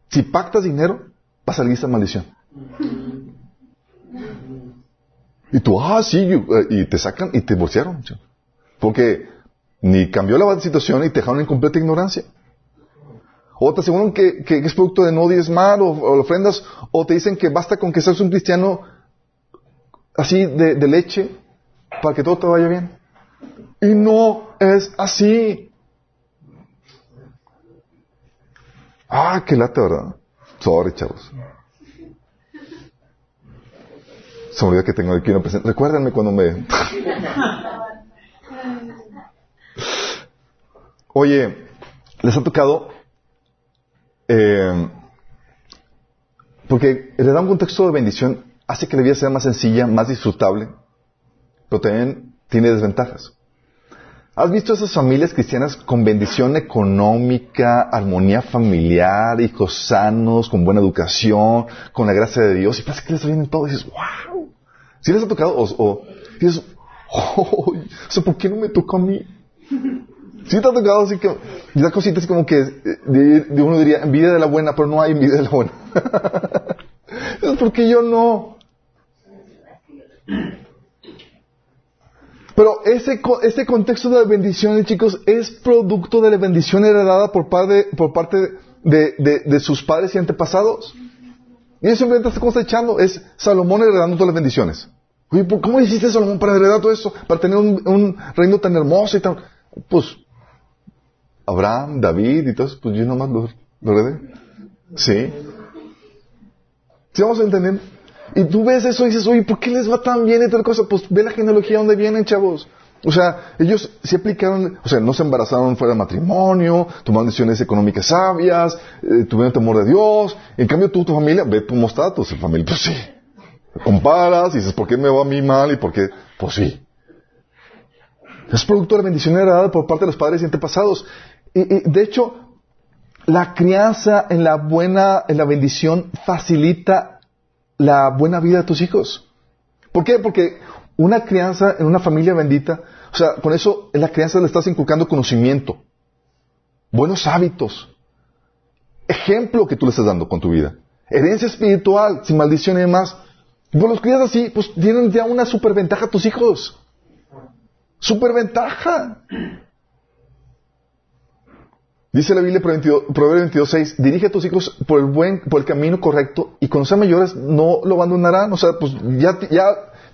si pactas dinero, va a salir esa maldición. Y tú, ah, sí, eh, y te sacan y te divorciaron. Porque ni cambió la situación y te dejaron en completa ignorancia. O te aseguran que, que es producto de no diezmar o, o ofrendas, o te dicen que basta con que seas un cristiano así de, de leche para que todo te vaya bien. Y no es así. Ah, qué lata, ¿verdad? Sorry, chavos. Se me olvidó que tengo aquí una presente. Recuérdenme cuando me... Oye, ¿les ha tocado? Eh, porque da un contexto de bendición hace que la vida sea más sencilla, más disfrutable, pero también tiene desventajas. ¿Has visto esas familias cristianas con bendición económica, armonía familiar, hijos sanos, con buena educación, con la gracia de Dios? Y parece que les viene todo y dices, wow. ¿Sí les ha tocado? O, dices, oh, o ¿por qué no me tocó a mí? Sí te ha tocado así que, y cositas como que, de, uno diría, envidia de la buena, pero no hay envidia de la buena. es porque yo no. Pero ese, ese contexto de bendición, chicos, es producto de la bendición heredada por, padre, por parte de, de, sus padres y antepasados. Y eso simplemente está cosechando. Es Salomón heredando todas las bendiciones. Oye, ¿cómo hiciste Salomón para heredar todo eso? Para tener un reino tan hermoso y tan... Pues, Abraham, David y todo eso, pues yo nomás lo, lo heredé. Sí. ¿Sí vamos a entender? Y tú ves eso y dices, oye, ¿por qué les va tan bien y tal cosa? Pues ve la genealogía donde vienen, chavos. O sea, ellos se aplicaron, o sea, no se embarazaron fuera de matrimonio, tomaron decisiones económicas sabias, eh, tuvieron temor de Dios. En cambio, tú, tu familia, ve tu mostato, tu familia, pues sí. Comparas y dices, ¿por qué me va a mí mal y por qué? Pues sí. Es producto de la bendición heredada por parte de los padres y antepasados. Y, de hecho, la crianza en la buena, en la bendición facilita la buena vida de tus hijos. ¿Por qué? Porque una crianza en una familia bendita, o sea, con eso en la crianza le estás inculcando conocimiento, buenos hábitos, ejemplo que tú le estás dando con tu vida, herencia espiritual, sin maldición y demás. Y pues los crías así, pues tienen ya una superventaja tus hijos. Superventaja. Dice la Biblia, Proverbio 22.6, dirige a tus hijos por el camino correcto, y cuando sean mayores no lo abandonarán. O sea, pues ya,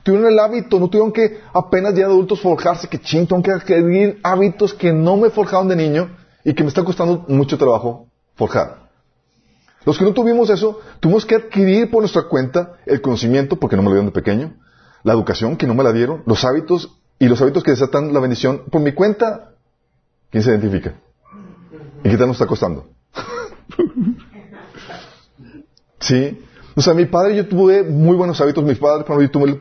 tuvieron el hábito, no tuvieron que apenas ya adultos forjarse, que ching, tengo que adquirir hábitos que no me forjaron de niño y que me está costando mucho trabajo forjar. Los que no tuvimos eso, tuvimos que adquirir por nuestra cuenta el conocimiento, porque no me lo dieron de pequeño, la educación, que no me la dieron, los hábitos, y los hábitos que desatan la bendición por mi cuenta. ¿Quién se identifica? ¿Y qué tal nos está costando? ¿Sí? O sea, mi padre, yo tuve muy buenos hábitos. Mi padre, cuando yo tuve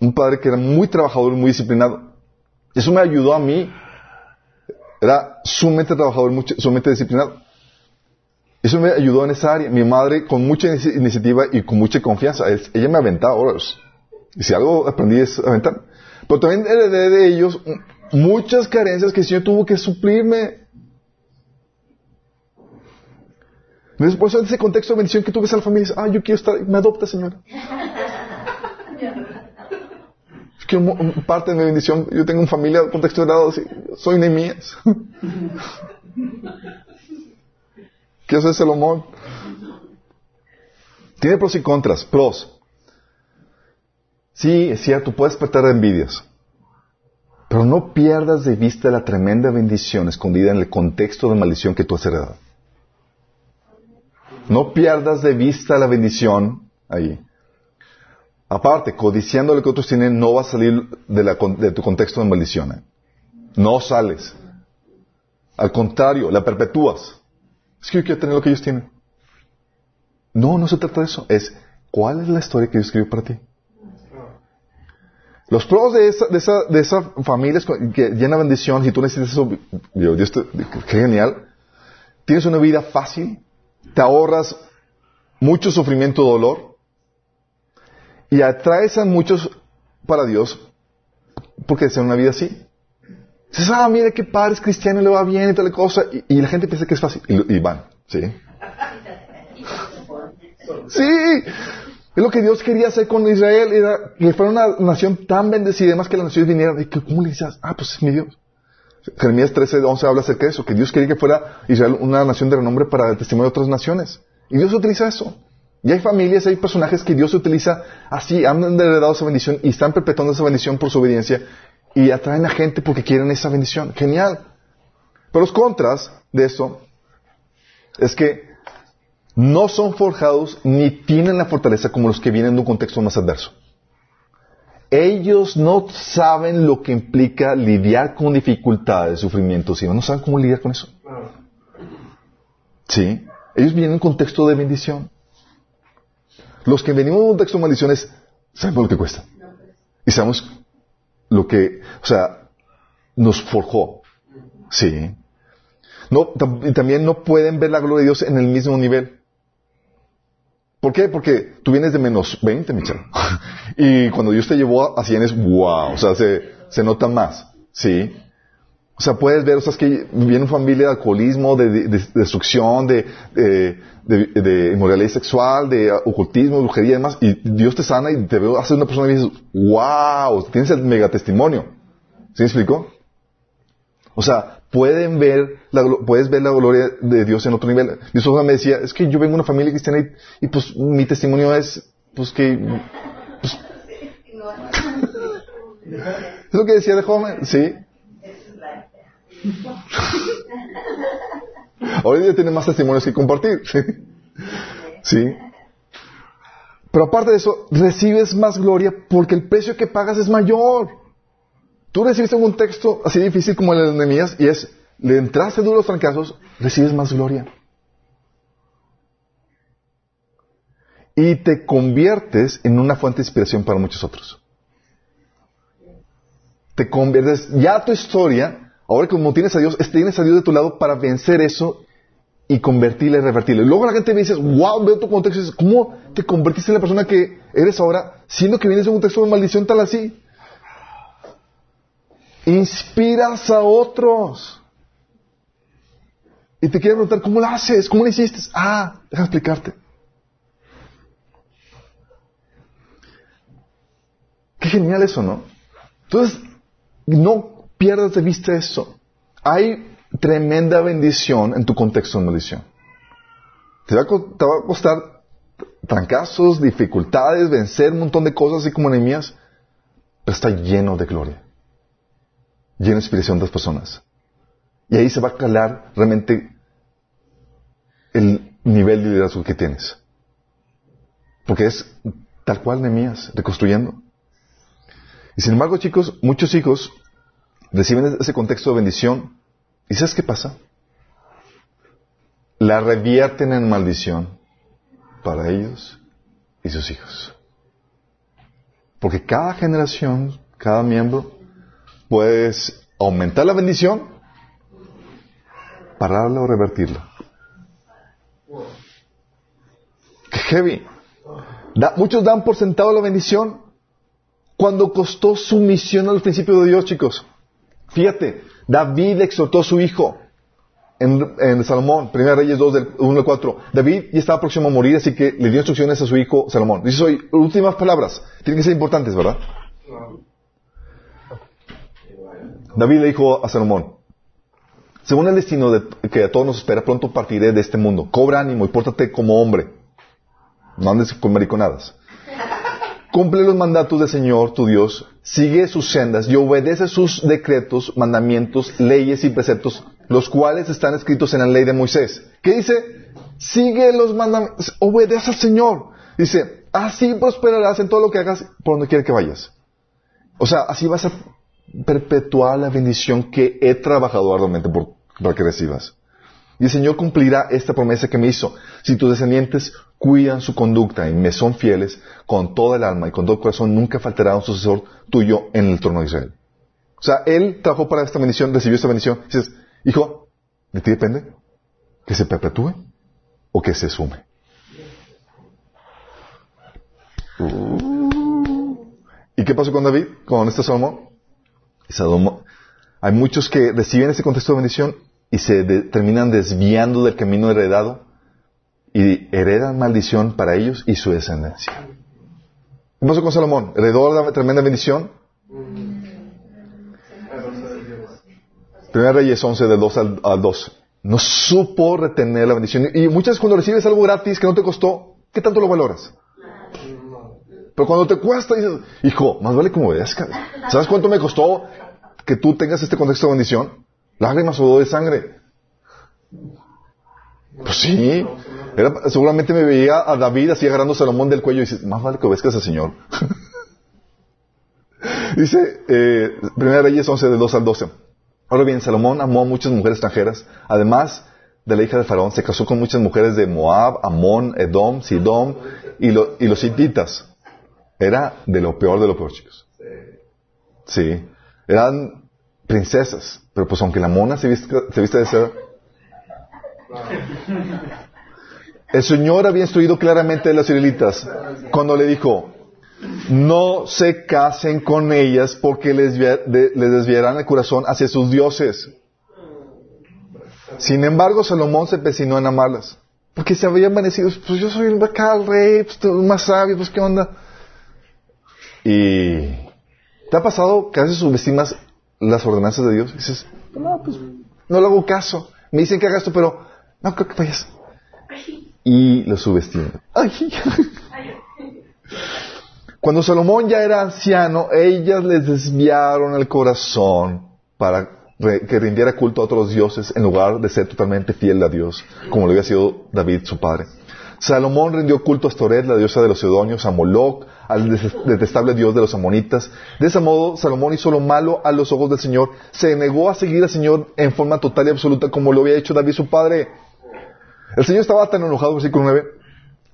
un padre que era muy trabajador, muy disciplinado. Eso me ayudó a mí. Era sumamente trabajador, sumamente disciplinado. Eso me ayudó en esa área. Mi madre, con mucha iniciativa y con mucha confianza, ella me aventaba horas. Y si algo aprendí es aventar. Pero también heredé de ellos muchas carencias que el Señor tuvo que suplirme. Por eso en ese contexto de bendición que tú ves a la familia, ah, yo quiero estar, me adopta, Señor. Es que parte de mi bendición, yo tengo una familia, contexto de lado, soy Nehemías. ¿Qué hace Salomón? Tiene pros y contras. Pros. Sí, es cierto, puedes despertar envidias. Pero no pierdas de vista la tremenda bendición escondida en el contexto de maldición que tú has heredado. No pierdas de vista la bendición ahí. Aparte, codiciando lo que otros tienen, no vas a salir de, tu contexto de maldición. ¿eh? No sales. Al contrario, la perpetúas. Es que yo quiero tener lo que ellos tienen. No, no se trata de eso. Es, ¿cuál es la historia que Dios escribió para ti? Los pros de esa, de esa, de esa familia que llena bendición, si tú necesitas eso, qué genial. Tienes una vida fácil, te ahorras mucho sufrimiento, dolor, y atraes a muchos para Dios porque desean una vida así. Dices, ah, mire qué padre es cristiano le va bien y tal cosa. Y, la gente piensa que es fácil. Y, van, ¿sí? Sí. Es lo que Dios quería hacer con Israel. Era que fuera una nación tan bendecida. Además que las naciones vinieran. Y que, ¿Cómo le dices? Ah, pues es mi Dios. Jeremías 13, 11 habla acerca de eso. Que Dios quería que fuera Israel una nación de renombre para el testimonio de otras naciones. Y Dios utiliza eso. Y hay familias, hay personajes que Dios utiliza así, han heredado esa bendición y están perpetuando esa bendición por su obediencia y atraen a gente porque quieren esa bendición. Genial. Pero los contras de eso es que no son forjados ni tienen la fortaleza como los que vienen de un contexto más adverso. Ellos no saben lo que implica lidiar con dificultades, sufrimientos, y no saben cómo lidiar con eso. ¿Sí? Ellos vienen en un contexto de bendición. Los que venimos de un contexto de maldiciones, sabemos lo que cuesta. Y sabemos lo que, o sea, nos forjó. Sí. No, y también no pueden ver la gloria de Dios en el mismo nivel. ¿Por qué? Porque tú vienes de menos 20, Michelle. y cuando Dios te llevó a 100 es wow, o sea, se, nota más. Sí. O sea, puedes ver, o sea, es que viene una familia de alcoholismo, de, destrucción, de, de, inmoralidad sexual, de ocultismo, brujería y demás, y Dios te sana y te veo hacer una persona y dices, wow, tienes el megatestimonio. ¿Sí me explico? O sea, pueden ver, la, puedes ver la gloria de Dios en otro nivel. Mi esposa me decía, es que yo vengo de una familia cristiana y, pues mi testimonio es, pues que, pues, es lo que decía de joven, sí. Hoy día tiene más testimonios que compartir. ¿Sí? Pero aparte de eso, recibes más gloria porque el precio que pagas es mayor. Tú recibiste un texto así difícil como el de Nehemías y es, le entraste duros fracasos, recibes más gloria. Y te conviertes en una fuente de inspiración para muchos otros. Te conviertes, ya tu historia Ahora como tienes a Dios, tienes a Dios de tu lado para vencer eso y convertirle, revertirle. Luego la gente me dice, wow, veo tu contexto dices, ¿cómo te convertiste en la persona que eres ahora, siendo que vienes de un contexto de maldición tal así? Inspiras a otros. Y te quiero preguntar, ¿cómo lo haces? ¿Cómo lo hiciste? Ah, déjame explicarte. Qué genial eso, ¿no? Entonces, no pierdas de vista eso. Hay tremenda bendición en tu contexto de maldición. Te va, a, costar trancazos, dificultades, vencer un montón de cosas así como enemías, pero está lleno de gloria, lleno de inspiración de las personas. Y ahí se va a calar realmente el nivel de liderazgo que tienes. Porque es tal cual Nehemías, reconstruyendo. Y sin embargo, chicos, muchos hijos reciben ese contexto de bendición. ¿Y sabes qué pasa? la revierten en maldición para ellos y sus hijos. Porque cada generación, cada miembro, puedes aumentar la bendición, pararla o revertirla. ¡Qué heavy! muchos dan por sentado la bendición cuando costó sumisión al principio de Dios, chicos. Fíjate, David exhortó a su hijo en, Salomón, 1 Reyes 2, del 1 al 4. David ya estaba próximo a morir, así que le dio instrucciones a su hijo Salomón. Dice hoy, últimas palabras. Tienen que ser importantes, ¿verdad? David le dijo a Salomón, según el destino que a todos nos espera, pronto partiré de este mundo. Cobra ánimo y pórtate como hombre. No andes con mariconadas. Cumple los mandatos del Señor, tu Dios, sigue sus sendas y obedece sus decretos, mandamientos, leyes y preceptos, los cuales están escritos en la ley de Moisés. ¿Qué dice? Sigue los mandamientos, obedece al Señor. Dice, así prosperarás en todo lo que hagas por donde quiera que vayas. O sea, así vas a perpetuar la bendición que he trabajado arduamente por, para que recibas. Y el Señor cumplirá esta promesa que me hizo. Si tus descendientes cuidan su conducta y me son fieles con toda el alma y con todo el corazón, nunca faltará un sucesor tuyo en el trono de Israel. O sea, él trabajó para esta bendición, recibió esta bendición. dices, hijo, de ti depende que se perpetúe o que se sume. ¿Y qué pasó con David, con este Salomón? Hay muchos que reciben ese contexto de bendición y se terminan desviando del camino heredado y heredan maldición para ellos y su descendencia. ¿Qué pasó con Salomón? ¿Heredó la tremenda bendición? Primera Reyes 11, del 2 al, 2. No supo retener la bendición. Y muchas veces cuando recibes algo gratis que no te costó, ¿qué tanto lo valoras? Pero cuando te cuesta, dices, hijo, más vale como obedezcas. ¿Sabes cuánto me costó que tú tengas este contexto de bendición? Lágrimas o de sangre. Pues sí. seguramente me veía a David así agarrando a Salomón del cuello y dice, más vale que obedezcas al Señor. dice, eh, Primera Reyes 11, de 2 al 12. Ahora bien, Salomón amó a muchas mujeres extranjeras. Además de la hija de Faraón, se casó con muchas mujeres de Moab, Amón, Edom, Sidom y, y los hititas. Era de lo peor de lo peor, chicos. Sí. Eran princesas. Pero pues aunque la mona se viste, se viste de seda, el Señor había instruido claramente a las israelitas cuando le dijo, no se casen con ellas porque les, desviarán el corazón hacia sus dioses. Sin embargo, Salomón se empecinó en amarlas. Porque se había amanecido, pues yo soy el acá, el rey, pues más sabio, pues qué onda. Y ¿te ha pasado que a veces subestimas las ordenanzas de Dios? Y dices, no, pues no le hago caso. Me dicen que haga esto, pero no creo que vayas. Y lo subestiman. Cuando Salomón ya era anciano, ellas les desviaron el corazón para que rindiera culto a otros dioses en lugar de ser totalmente fiel a Dios, como lo había sido David, su padre. Salomón rindió culto a Astoret, la diosa de los Sidonios, a Moloch, al detestable dios de los amonitas. De ese modo, Salomón hizo lo malo a los ojos del Señor. Se negó a seguir al Señor en forma total y absoluta como lo había hecho David, su padre. El Señor estaba tan enojado, versículo 9,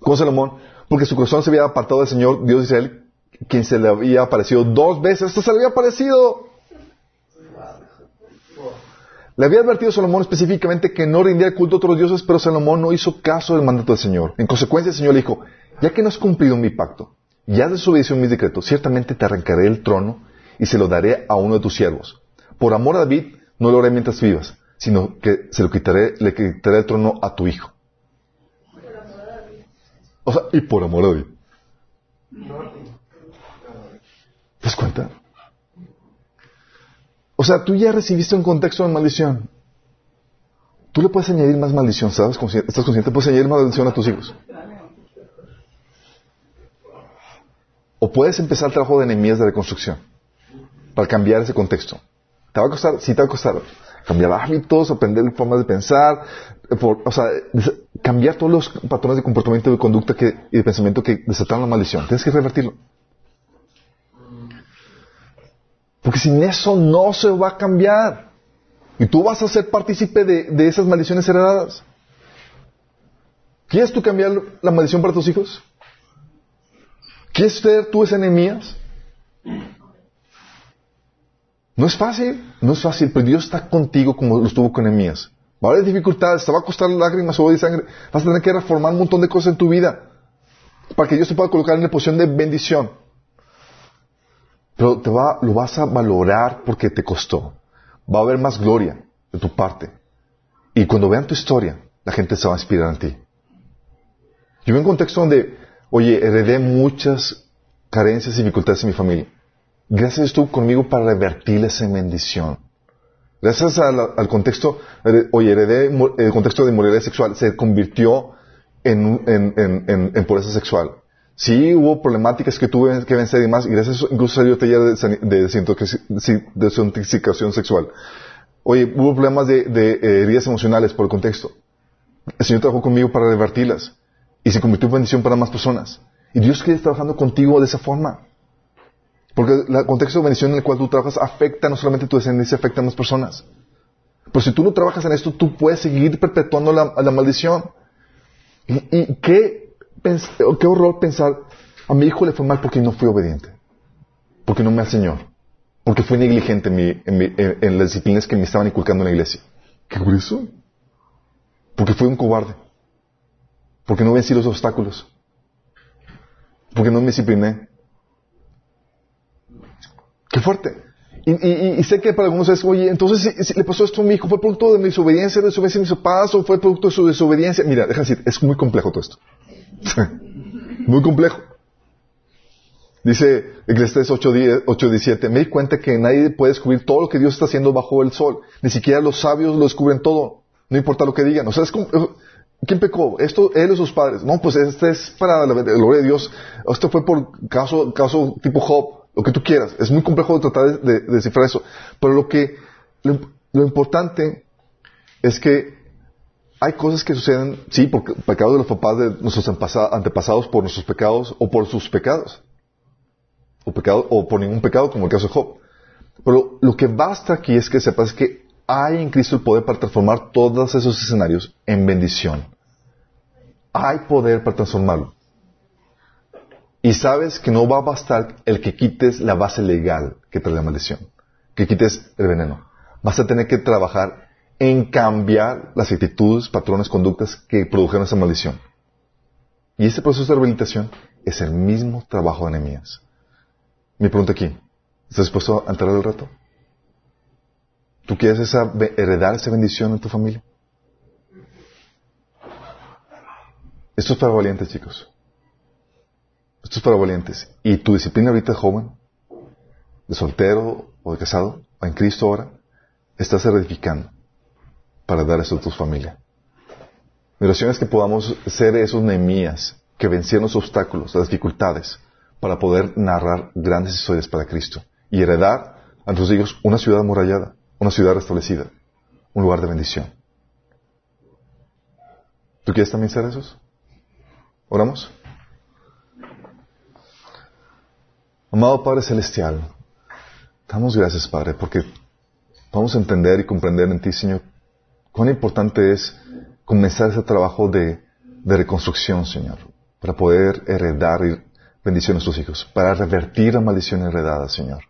con Salomón, porque su corazón se había apartado del Señor, Dios de Israel, quien se le había aparecido dos veces. Esto se le había aparecido. Le había advertido a Salomón específicamente que no rindiera culto a otros dioses, pero Salomón no hizo caso del mandato del Señor. En consecuencia, el Señor le dijo, ya que no has cumplido mi pacto, ya has desobedecido mis decretos, ciertamente te arrancaré el trono y se lo daré a uno de tus siervos. Por amor a David, no lo haré mientras vivas, sino que se lo quitaré, le quitaré el trono a tu hijo. O sea, y por amor a David. ¿Te das cuenta? O sea, tú ya recibiste un contexto de maldición. Tú le puedes añadir más maldición, ¿sabes? ¿Estás consciente? Puedes añadir maldición a tus hijos. O puedes empezar el trabajo de enemías de reconstrucción para cambiar ese contexto. ¿Te va a costar? Sí, te va a costar. Cambiar hábitos, aprender formas de pensar, o sea, cambiar todos los patrones de comportamiento, de conducta y de pensamiento que desataron la maldición. Tienes que revertirlo. Porque sin eso no se va a cambiar. Y tú vas a ser partícipe de, esas maldiciones heredadas. ¿Quieres tú cambiar la maldición para tus hijos? ¿Quieres ser tú ese enemías? No es fácil, no es fácil, pero Dios está contigo como lo estuvo con Enemías. Va a haber dificultades, te va a costar lágrimas, sudor y sangre. Vas a tener que reformar un montón de cosas en tu vida para que Dios te pueda colocar en la posición de bendición. Pero te va, lo vas a valorar porque te costó. Va a haber más gloria de tu parte. Y cuando vean tu historia, la gente se va a inspirar en ti. Yo veo un contexto donde, oye, heredé muchas carencias y dificultades en mi familia. Gracias estuvo conmigo para revertir esa bendición. Gracias al, contexto, oye, heredé el contexto de inmoralidad sexual, se convirtió en, en, en, en, pureza sexual. Sí, hubo problemáticas que tuve que vencer y demás, y gracias a eso incluso salió taller de, de, desintoxicación sexual. Oye, hubo problemas de, de eh, heridas emocionales por el contexto. El Señor trabajó conmigo para revertirlas y se convirtió en bendición para más personas. Y Dios quiere estar trabajando contigo de esa forma. Porque el contexto de bendición en el cual tú trabajas afecta no solamente tu descendencia, afecta a más personas. Pero si tú no trabajas en esto, tú puedes seguir perpetuando la, maldición. Y, qué, qué horror pensar, a mi hijo le fue mal porque no fui obediente. Porque no me enseñó. Porque fui negligente en, las disciplinas que me estaban inculcando en la iglesia. ¿Qué eso? Porque fui un cobarde. Porque no vencí los obstáculos. Porque no me discipliné. Qué fuerte. Y, sé que para algunos es, oye, entonces le pasó esto a mi hijo, ¿fue producto de mi desobediencia, de desobediencia de mis papás o fue producto de su desobediencia? Mira, déjame decir, es muy complejo todo esto. Muy complejo. Dice Eclesiastes 8.17, me di cuenta que nadie puede descubrir todo lo que Dios está haciendo bajo el sol. Ni siquiera los sabios lo descubren todo. No importa lo que digan. O sea, es como, ¿quién pecó? ¿Esto, él o sus padres? No, pues este es para la gloria de Dios. Esto fue por caso, caso tipo Job lo que tú quieras. Es muy complejo tratar de, descifrar eso. Pero lo que, lo, importante es que hay cosas que suceden, sí, por pecados de los papás de nuestros antepasados, por nuestros pecados o por sus pecados. O, o por ningún pecado, como el caso de Job. Pero lo que basta aquí es que sepas que hay en Cristo el poder para transformar todos esos escenarios en bendición. Hay poder para transformarlo. Y sabes que no va a bastar el que quites la base legal que trae la maldición, que quites el veneno. Vas a tener que trabajar en cambiar las actitudes, patrones, conductas que produjeron esa maldición. Y ese proceso de rehabilitación es el mismo trabajo de enemías. Mi pregunta aquí, ¿estás dispuesto a entrar al reto? ¿Tú quieres heredar esa bendición en tu familia? Esto es para valientes, chicos. Esto es para valientes. Y tu disciplina ahorita joven, de soltero o de casado, o en Cristo ahora, estás certificando para dar eso a tu familia. Mi oración es que podamos ser esos Nehemías que vencieron los obstáculos, las dificultades, para poder narrar grandes historias para Cristo y heredar a nuestros hijos una ciudad amurallada, una ciudad restablecida, un lugar de bendición. ¿Tú quieres también ser esos? ¿Oramos? Amado Padre Celestial, damos gracias, Padre, porque vamos a entender y comprender en ti, Señor, cuán importante es comenzar ese trabajo de, reconstrucción, Señor, para poder heredar bendición a nuestros hijos, para revertir la maldición heredada, Señor.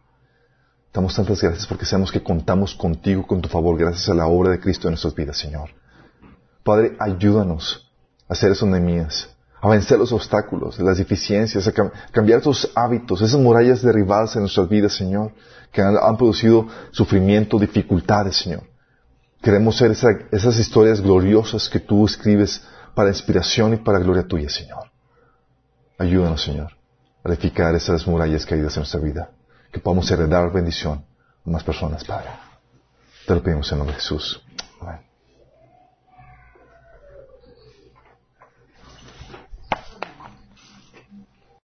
Damos tantas gracias porque sabemos que contamos contigo, con tu favor, gracias a la obra de Cristo en nuestras vidas, Señor. Padre, ayúdanos a hacer enemías a vencer los obstáculos, las deficiencias, a cambiar esos hábitos, esas murallas derribadas en nuestras vidas, Señor, que han, producido sufrimiento, dificultades, Señor. Queremos ser esas historias gloriosas que tú escribes para inspiración y para gloria tuya, Señor. Ayúdanos, Señor, a edificar esas murallas caídas en nuestra vida, que podamos heredar bendición a más personas, Padre. Te lo pedimos en nombre de Jesús.